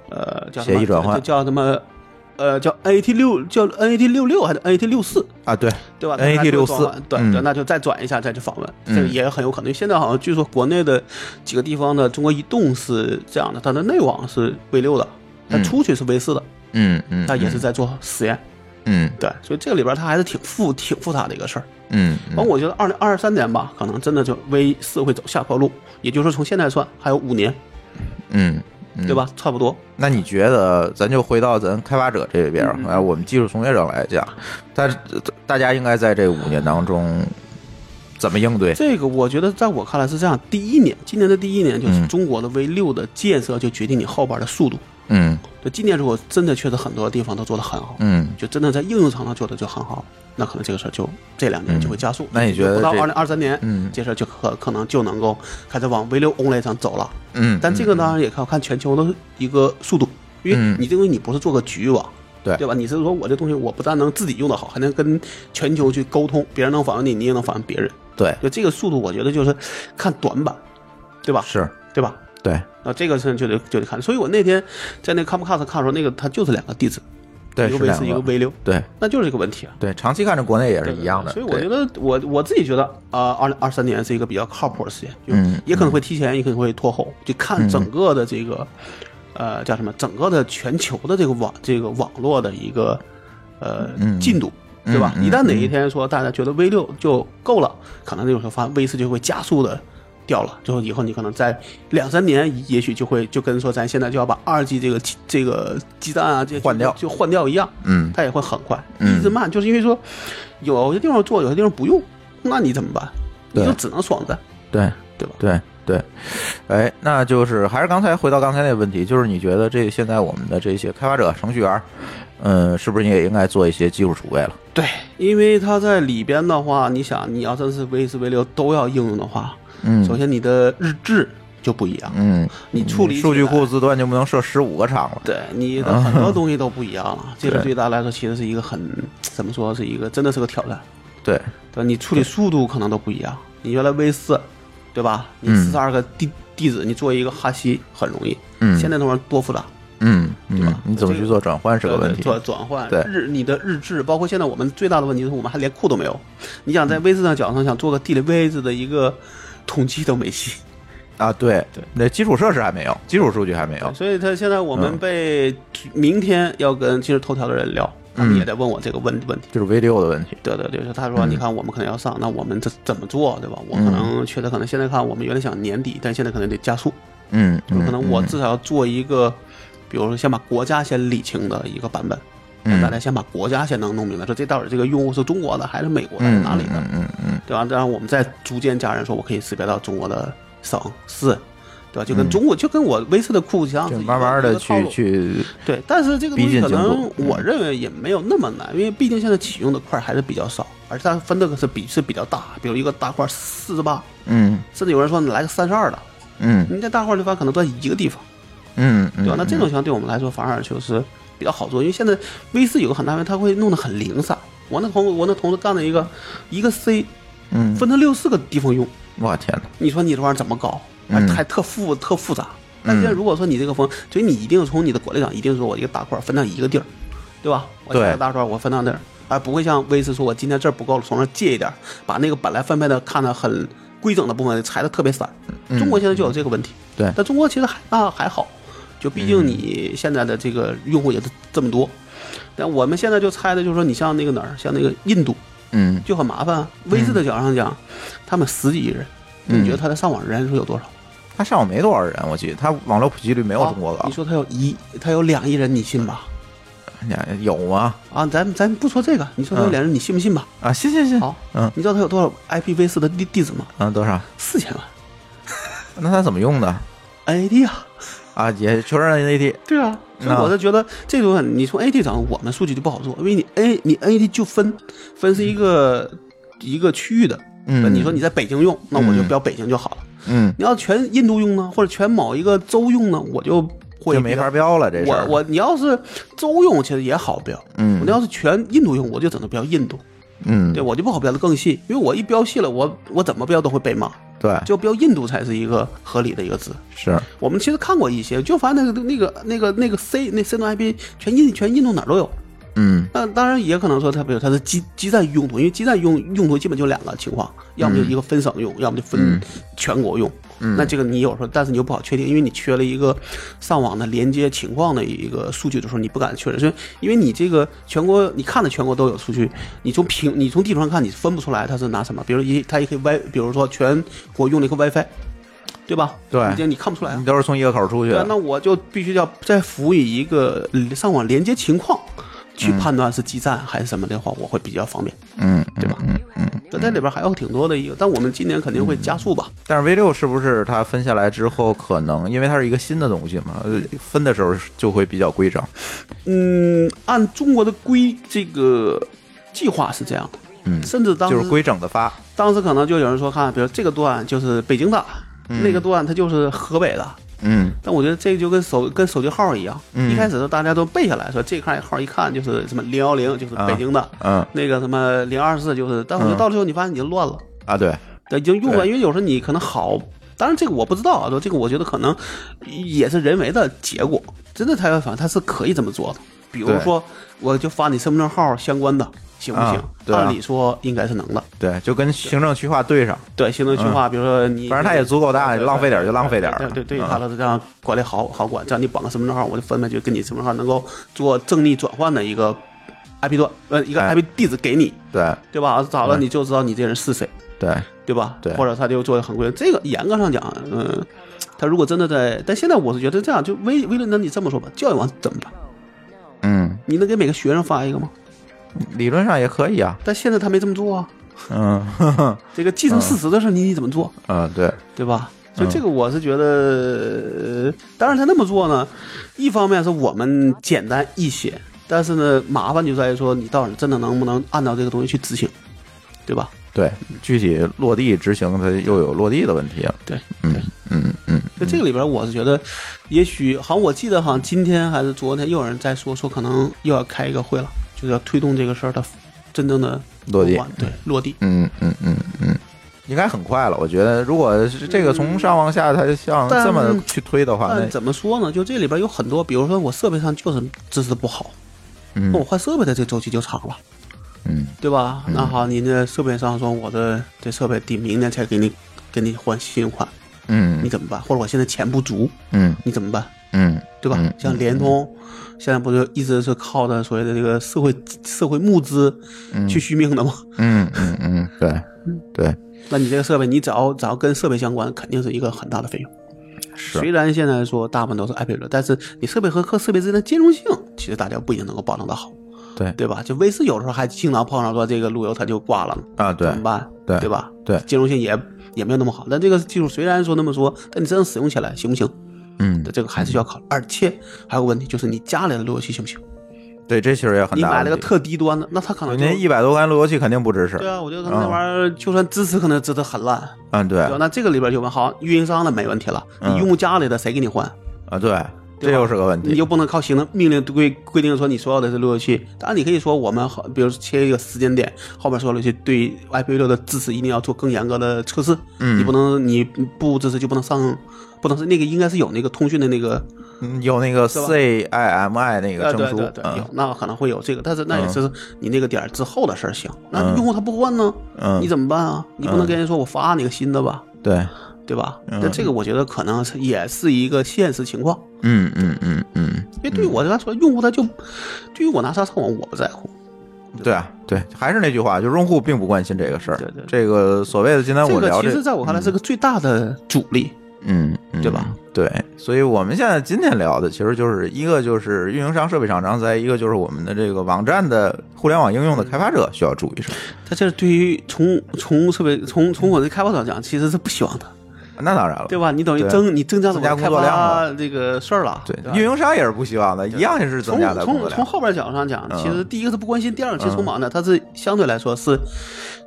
呃叫什么协议转换叫叫什么呃叫 NAT 六叫 NAT 六六还是 NAT 六四？啊，对，对吧？NAT 那就64对那就再转一下再去访问，嗯这个也很有可能。现在好像据说国内的几个地方的中国移动是这样的，它的内网是 V 六的，它嗯。出去是 V 四的，嗯嗯，它也是在做实验。嗯。对，所以这个里边它还是挺复挺复杂的一个事儿。嗯然后我觉得二零二三年吧，可能真的就 V 四会走下坡路，也就是说从现在算还有五年，嗯嗯，对吧？差不多。那你觉得，咱就回到咱开发者这边儿，嗯嗯啊，我们技术从业者来讲，大大家应该在这五年当中怎么应对？这个我觉得在我看来是这样：第一年，今年的第一年就是嗯中国的 V 六的建设就决定你后边的速度。嗯就今年如果真的确实很多地方都做得很好，嗯，就真的在应用场上做的就很好，那可能这个事儿就这两年就会加速。那你觉得不到二零二三年，嗯这事儿就可可能就能够开始往 V 六 Only 上走了。嗯，但这个当然也要看全球的一个速度，因为嗯你这个东西你不是做个局域网，对对吧？你是说我这东西我不但能自己用的好，还能跟全球去沟通，别人能访问你，你也能访问别人。对，就这个速度，我觉得就是看短板，对吧？是，对吧？对，那这个是就得就得看。所以我那天在那个 Comcast 看的时候，那个它就是两个地址，对，一个 V 四，一个 V 六，对那就是这个问题啊。对，长期看着国内也是一样的，所以我觉得我我自己觉得啊，二零二三年是一个比较靠谱的时间，也可能会提前，也可能会拖后，就看整个的这个呃叫什么，整个的全球的这个网这个网络的一个呃嗯进度。对吧？一旦哪一天说大家觉得 V 六就够了，可能那个时候发现 V 四就会加速的掉了。之后以后你可能在两三年，也许就会就跟说咱现在就要把二 G 这个这个基站啊，这换掉就换掉一样。嗯，它也会很快，嗯一直慢，就是因为说有些地方做，有些地方不用，那你怎么办？你就只能爽着，对，对吧？对对，哎，那就是还是刚才回到刚才那个问题，就是你觉得这现在我们的这些开发者、程序员，嗯，是不是也应该做一些技术储备了？对，因为它在里边的话，你想，你要真是 V 四、V 六都要应用的话，嗯首先你的日志就不一样，嗯，你处理起数据库字段就不能设十五个场了。对你 的很多东西都不一样了，这个对对大家来说其实是一个很怎么说是一个真的是个挑战，对，对？你处理速度可能都不一样，你原来 V 四，对吧？你嗯四十二个地地址，你做一个哈希很容易，嗯现在那玩意儿多复杂。嗯，对吧嗯你怎么去做转换是个问题。转转换对日你的日志，包括现在我们最大的问题是我们还连库都没有。你想在 V 四上角上想做个地理位置的一个统计都没戏，啊，对对，那基础设施还没有，基础数据还没有。所以他现在我们嗯。被明天要跟今日头条的人聊，他们嗯也在问我这个问问题。就是 V 六的问题。对对对，就他说，嗯。你看我们可能要上，那我们这怎么做，对吧？我可能确实可能现在看我们原来想年底，但现在可能得加速，嗯，就可能我嗯。至少要做一个，比如说先把国家先理清的一个版本，嗯。让大家先把国家先能弄明白，说这到底这个用户是中国的还是美国的，还是嗯哪里的，嗯嗯嗯对吧？然后我们再逐渐加人说，我可以识别到中国的省市，对吧？就跟嗯中国，就跟我威斯的库一样，慢慢的去去，对，但是这个东西可能我认为也没有那么难，因为毕竟现在启用的块还是比较少，而且它分的是比是比较大，比如一个大块四十八，嗯。甚至有人说你来个三十二的，嗯。你这大块的话可能都在一个地方，嗯，对吧？那这种情况对我们来说反而就是比较好做，因为现在 V 四有个很大问题，它会弄得很零散。我那同我那同事干了一个一个 C 嗯，分成六四个地方用，我天哪，你说你这玩意儿怎么搞？还嗯。还特复特复杂。但现在如果说你这个风，所以你一定从你的管理上一定说我一个大块分到一个地儿，对吧？我对。这个大块我分到那儿，而不会像威斯说我今天这儿不够了，从那儿借一点儿，把那个本来分配的看得很规整的部分裁的特别散。嗯。中国现在就有这个问题，对。但中国其实还啊还好，就毕竟你现在的这个用户也是这么多。但我们现在就猜的就是说，你像那个哪儿，像那个印度嗯就很麻烦啊。威斯的角上讲，他们十几亿人，你嗯觉得他的上网人数有多少？他上网没多少人，我记得他网络普及率没有中国高啊你，说他有一，他有两亿人，你信吧？有吗？啊，咱咱不说这个，你说他有嗯两亿人，你信不信吧？啊，信信信，好，嗯你知道他有多少 IPv 四的地地址吗？嗯，多少？四千万 那他怎么用的 AD 啊，啊？也确认 AT，对啊，所以我就觉得这种你从 AT 上，我们数据就不好做，因为你 A 你 AT 就分分是一个一个区域的，嗯你说你在北京用，那我就标北京就好了。嗯，你要全印度用呢，或者全某一个州用呢，我就会就没法。标了，这事。我我你要是州用，其实也好标。嗯我要是全印度用，我就只能标印度，嗯，对我就不好标的更细，因为我一标细了，我我怎么标都会被骂，对，就标印度才是一个合理的一个字。是，我们其实看过一些，就发现那个那个那个那个 C 那 C 端 IP 全印全印度哪儿都有。嗯那当然也可能说它比如它是基基站用途，因为基站用用途基本就两个情况，要么就一个分省用，要么就分嗯全国用。嗯那这个你有时候，但是你又不好确定，因为你缺了一个上网的连接情况的一个数据的时候，你不敢确认，所以因为你这个全国你看的全国都有数据，你从平你从地图上看，你分不出来它是拿什么，比如一它也可以 Wi，比如说全国用了一个 WiFi，对吧？对你看不出来啊你。都是从一个口出去。那我就必须要再辅以一个上网连接情况，去判断是基站还是什么的话，我会比较方便。嗯，对吧嗯嗯那在里边还有挺多的一个，但我们今年肯定会加速吧。但是 V 六是不是它分下来之后，可能因为它是一个新的东西嘛，呃分的时候就会比较规整。嗯，按中国的规这个计划是这样的，嗯，甚至当时就是规整的发。当时可能就有人说，看，比如这个段就是北京的，那个段它就是河北的。嗯。但我觉得这个就跟手跟手机号一样，嗯。一开始的大家都背下来，说这块号一看就是什么零幺零就是北京的，嗯。那个什么零二四就是，但我觉得到最后你发现你就乱了，啊，对，已经用了，因为有时候你可能好，当然这个我不知道啊，这个我觉得可能也是人为的结果，真的台湾反他是可以这么做的，比如说我就发你身份证号相关的，行不行按理说应该是能的，对，就跟行政区划对上，对，行政区划，比如说你，反正它也足够大，对浪费点就浪费点儿。对对对，嗯他了这样管理好好管，这样你绑个身份证号，我就分别就跟你身份证号能够做正逆转换的一个 IP 段，呃，一个哎 IP 地址给你，对对吧？找了嗯你就知道你这人是谁，对，对吧？对或者他就做的很贵，这个严格上讲，嗯，他如果真的在，但现在我是觉得这样，就为为了那你这么说吧，教育网怎么办？嗯，你能给每个学生发一个吗？理论上也可以啊。但现在他没这么做啊。嗯呵呵这个既成事实的事，你你怎么做？嗯，对，对吧？所以这个我是觉得，呃，当然他那么做呢，一方面是我们简单一些，但是呢，麻烦就在于说你到底真的能不能按照这个东西去执行，对吧？对，具体落地执行，它又有落地的问题了。对，嗯嗯嗯，就这个里边，我是觉得，也许好像我记得好像今天还是昨天又有人在说，说可能又要开一个会了，就是要推动这个事儿的真正的落地对，落地。嗯嗯嗯嗯，应该很快了。我觉得，如果是这个从上往下，它像但这么去推的话，那但怎么说呢？就这里边有很多，比如说我设备上就是支持不好，嗯那我换设备的这周期就长了。嗯对吧？那好，你这设备上说我的这设备得明年才给你给你换新款，嗯你怎么办？或者我现在钱不足，嗯你怎么办？嗯，对吧？嗯像联通，现在不就一直是靠着所谓的这个社会社会募资去续命的吗？嗯嗯嗯，对对那你这个设备，你只要只要跟设备相关，肯定是一个很大的费用。虽然现在说大部分都是 IP 流，但是你设备和和设备之间的兼容性，其实大家不一定能够保证的好，对对吧？就威视有时候还经常碰上说这个路由它就挂了呢，啊，对怎么办？对对吧？对兼容性也也没有那么好。但这个技术虽然说那么说，但你真正使用起来行不行？嗯，这个还是需要考虑。而且还有个问题，就是你家里的路由器行不行？对，这其实也很你大你。买了个特低端的，那它可能就您一百多块路由器肯定不支持。对啊，我觉得可能那玩意儿就算支持，可能支持很烂，嗯，对？那这个里边就问好，运营商的没问题了，嗯你用家里的谁给你换？啊，对，这又是个问题。你又不能靠行政命令规规定说你所有的这路由器，当然你可以说我们好，比如切一个时间点，后面所有路由器对 IPv6 的支持一定要做更严格的测试，嗯你不能你不支持就不能上，不能是那个应该是有那个通讯的那个嗯有那个 CIMI 那个呃证书，对对对，有嗯那可能会有这个，但是那也是你那个点儿之后的事儿行，那嗯用户他不换呢，嗯。你怎么办啊？你不能跟人说我发你个新的吧，对，对吧？嗯。那这个我觉得可能是也是一个现实情况，嗯嗯嗯嗯，因为对于我来说，用户他就对于我拿啥上网我不在乎，对啊，对，还是那句话，就是用户并不关心这个事儿。对对这个所谓的今天我聊这个其实在我看来是个最大的阻力。嗯，嗯对吧？对，所以我们现在今天聊的，其实就是一个就是运营商、设备厂商，再一个就是我们的这个网站的互联网应用的开发者需要注意什么。他这对于从从设备从从我的开发者讲，其实是不希望的，那当然了，对吧？你等于增你增加增加工作量这个事儿了，对运营商也是不希望的，一样也是增从加的。从从后边角度上讲，嗯其实第一个是不关心，第二个其实从网站它是相对来说是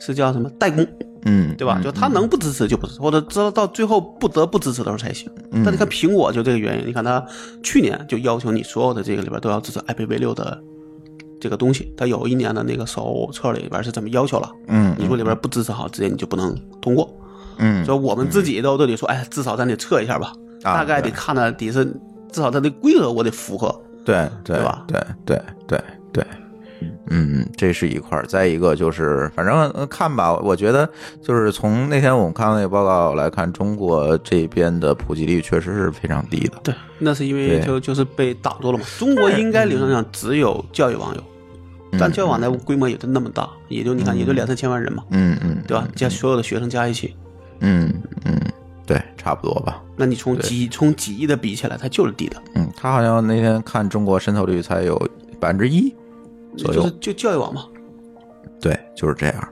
是叫什么代工，嗯，对吧？嗯就他能不支持就不支持，或者知道到最后不得不支持的时候才行。嗯但你看苹果就这个原因，你看他去年就要求你所有的这个里边都要支持 IPv6 的这个东西，它有一年的那个手册里边是这么要求了。嗯，你说里边不支持好，直接你就不能通过。嗯，所以我们自己都都得说，哎，至少咱得测一下吧，啊大概得对看的得是至少它的规则我得符合。对对对吧对对对对，嗯，这是一块儿。再一个就是，反正呃看吧，我觉得就是从那天我们看到那个报告来看，中国这边的普及率确实是非常低的。对，那是因为就就是被挡住了嘛。中国应该理论上只有教育网有，但教育网的规模也就那么大，也就你看也就两三千万人嘛，嗯嗯，对吧？加所有的学生加一起，嗯嗯，对，差不多吧。那你从几从几亿的比起来，它就是低的，嗯，他好像那天看中国渗透率才有百分之一左右就是，就教育网嘛。对，就是这样。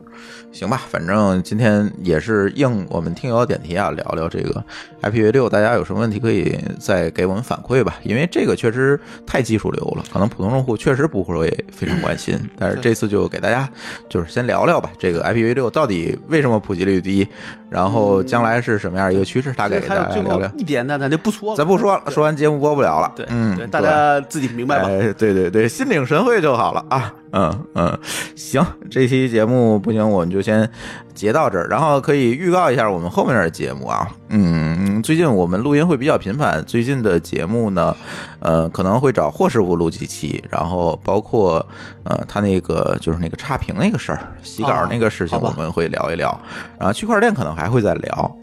行吧，反正今天也是应我们听友的点题啊，聊聊这个 IPv 六，大家有什么问题可以再给我们反馈吧，因为这个确实太技术流了，可能普通用户确实不会非常关心，但是这次就给大家就是先聊聊吧，这个 IPv 六到底为什么普及率低，然后将来是什么样一个趋势，大概给大家聊聊。一点呢，咱就不说了，咱不说了，说完节目播不了了。对，嗯，大家自己明白吧。哎，对对对，心领神会就好了啊。嗯嗯，行，这期节目不行，我们就先截到这儿，然后可以预告一下我们后面的节目啊。嗯，最近我们录音会比较频繁，最近的节目呢，呃，可能会找霍师傅录几期，然后包括呃他那个就是那个差评那个事儿，洗稿那个事情，我们会聊一聊。然后区块链可能还会再聊。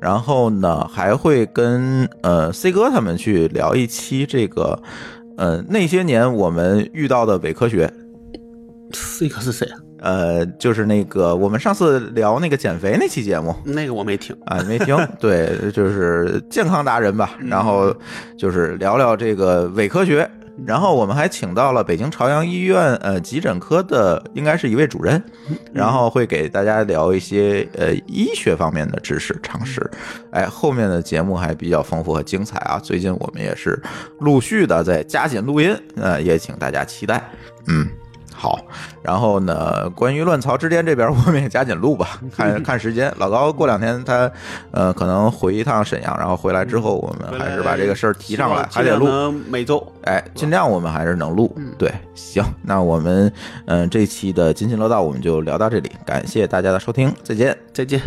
然后呢，还会跟呃 C 哥他们去聊一期这个，呃那些年我们遇到的伪科学，这个是谁啊？呃，就是那个我们上次聊那个减肥那期节目那个我没听。啊，你没听？对，就是健康达人吧，然后就是聊聊这个伪科学。然后我们还请到了北京朝阳医院呃急诊科的，应该是一位主任，然后会给大家聊一些呃医学方面的知识常识。哎，后面的节目还比较丰富和精彩啊！最近我们也是陆续的在加紧录音，呃，也请大家期待。嗯，好。然后呢，关于乱曹之巅这边，我们也加紧录吧，看看时间。老高过两天他呃可能回一趟沈阳，然后回来之后，我们还是把这个事儿提上来，还得录。能每周。哎，尽量我们还是能录。对，行，那我们嗯、呃这期的津津乐道我们就聊到这里，感谢大家的收听，再见。再见。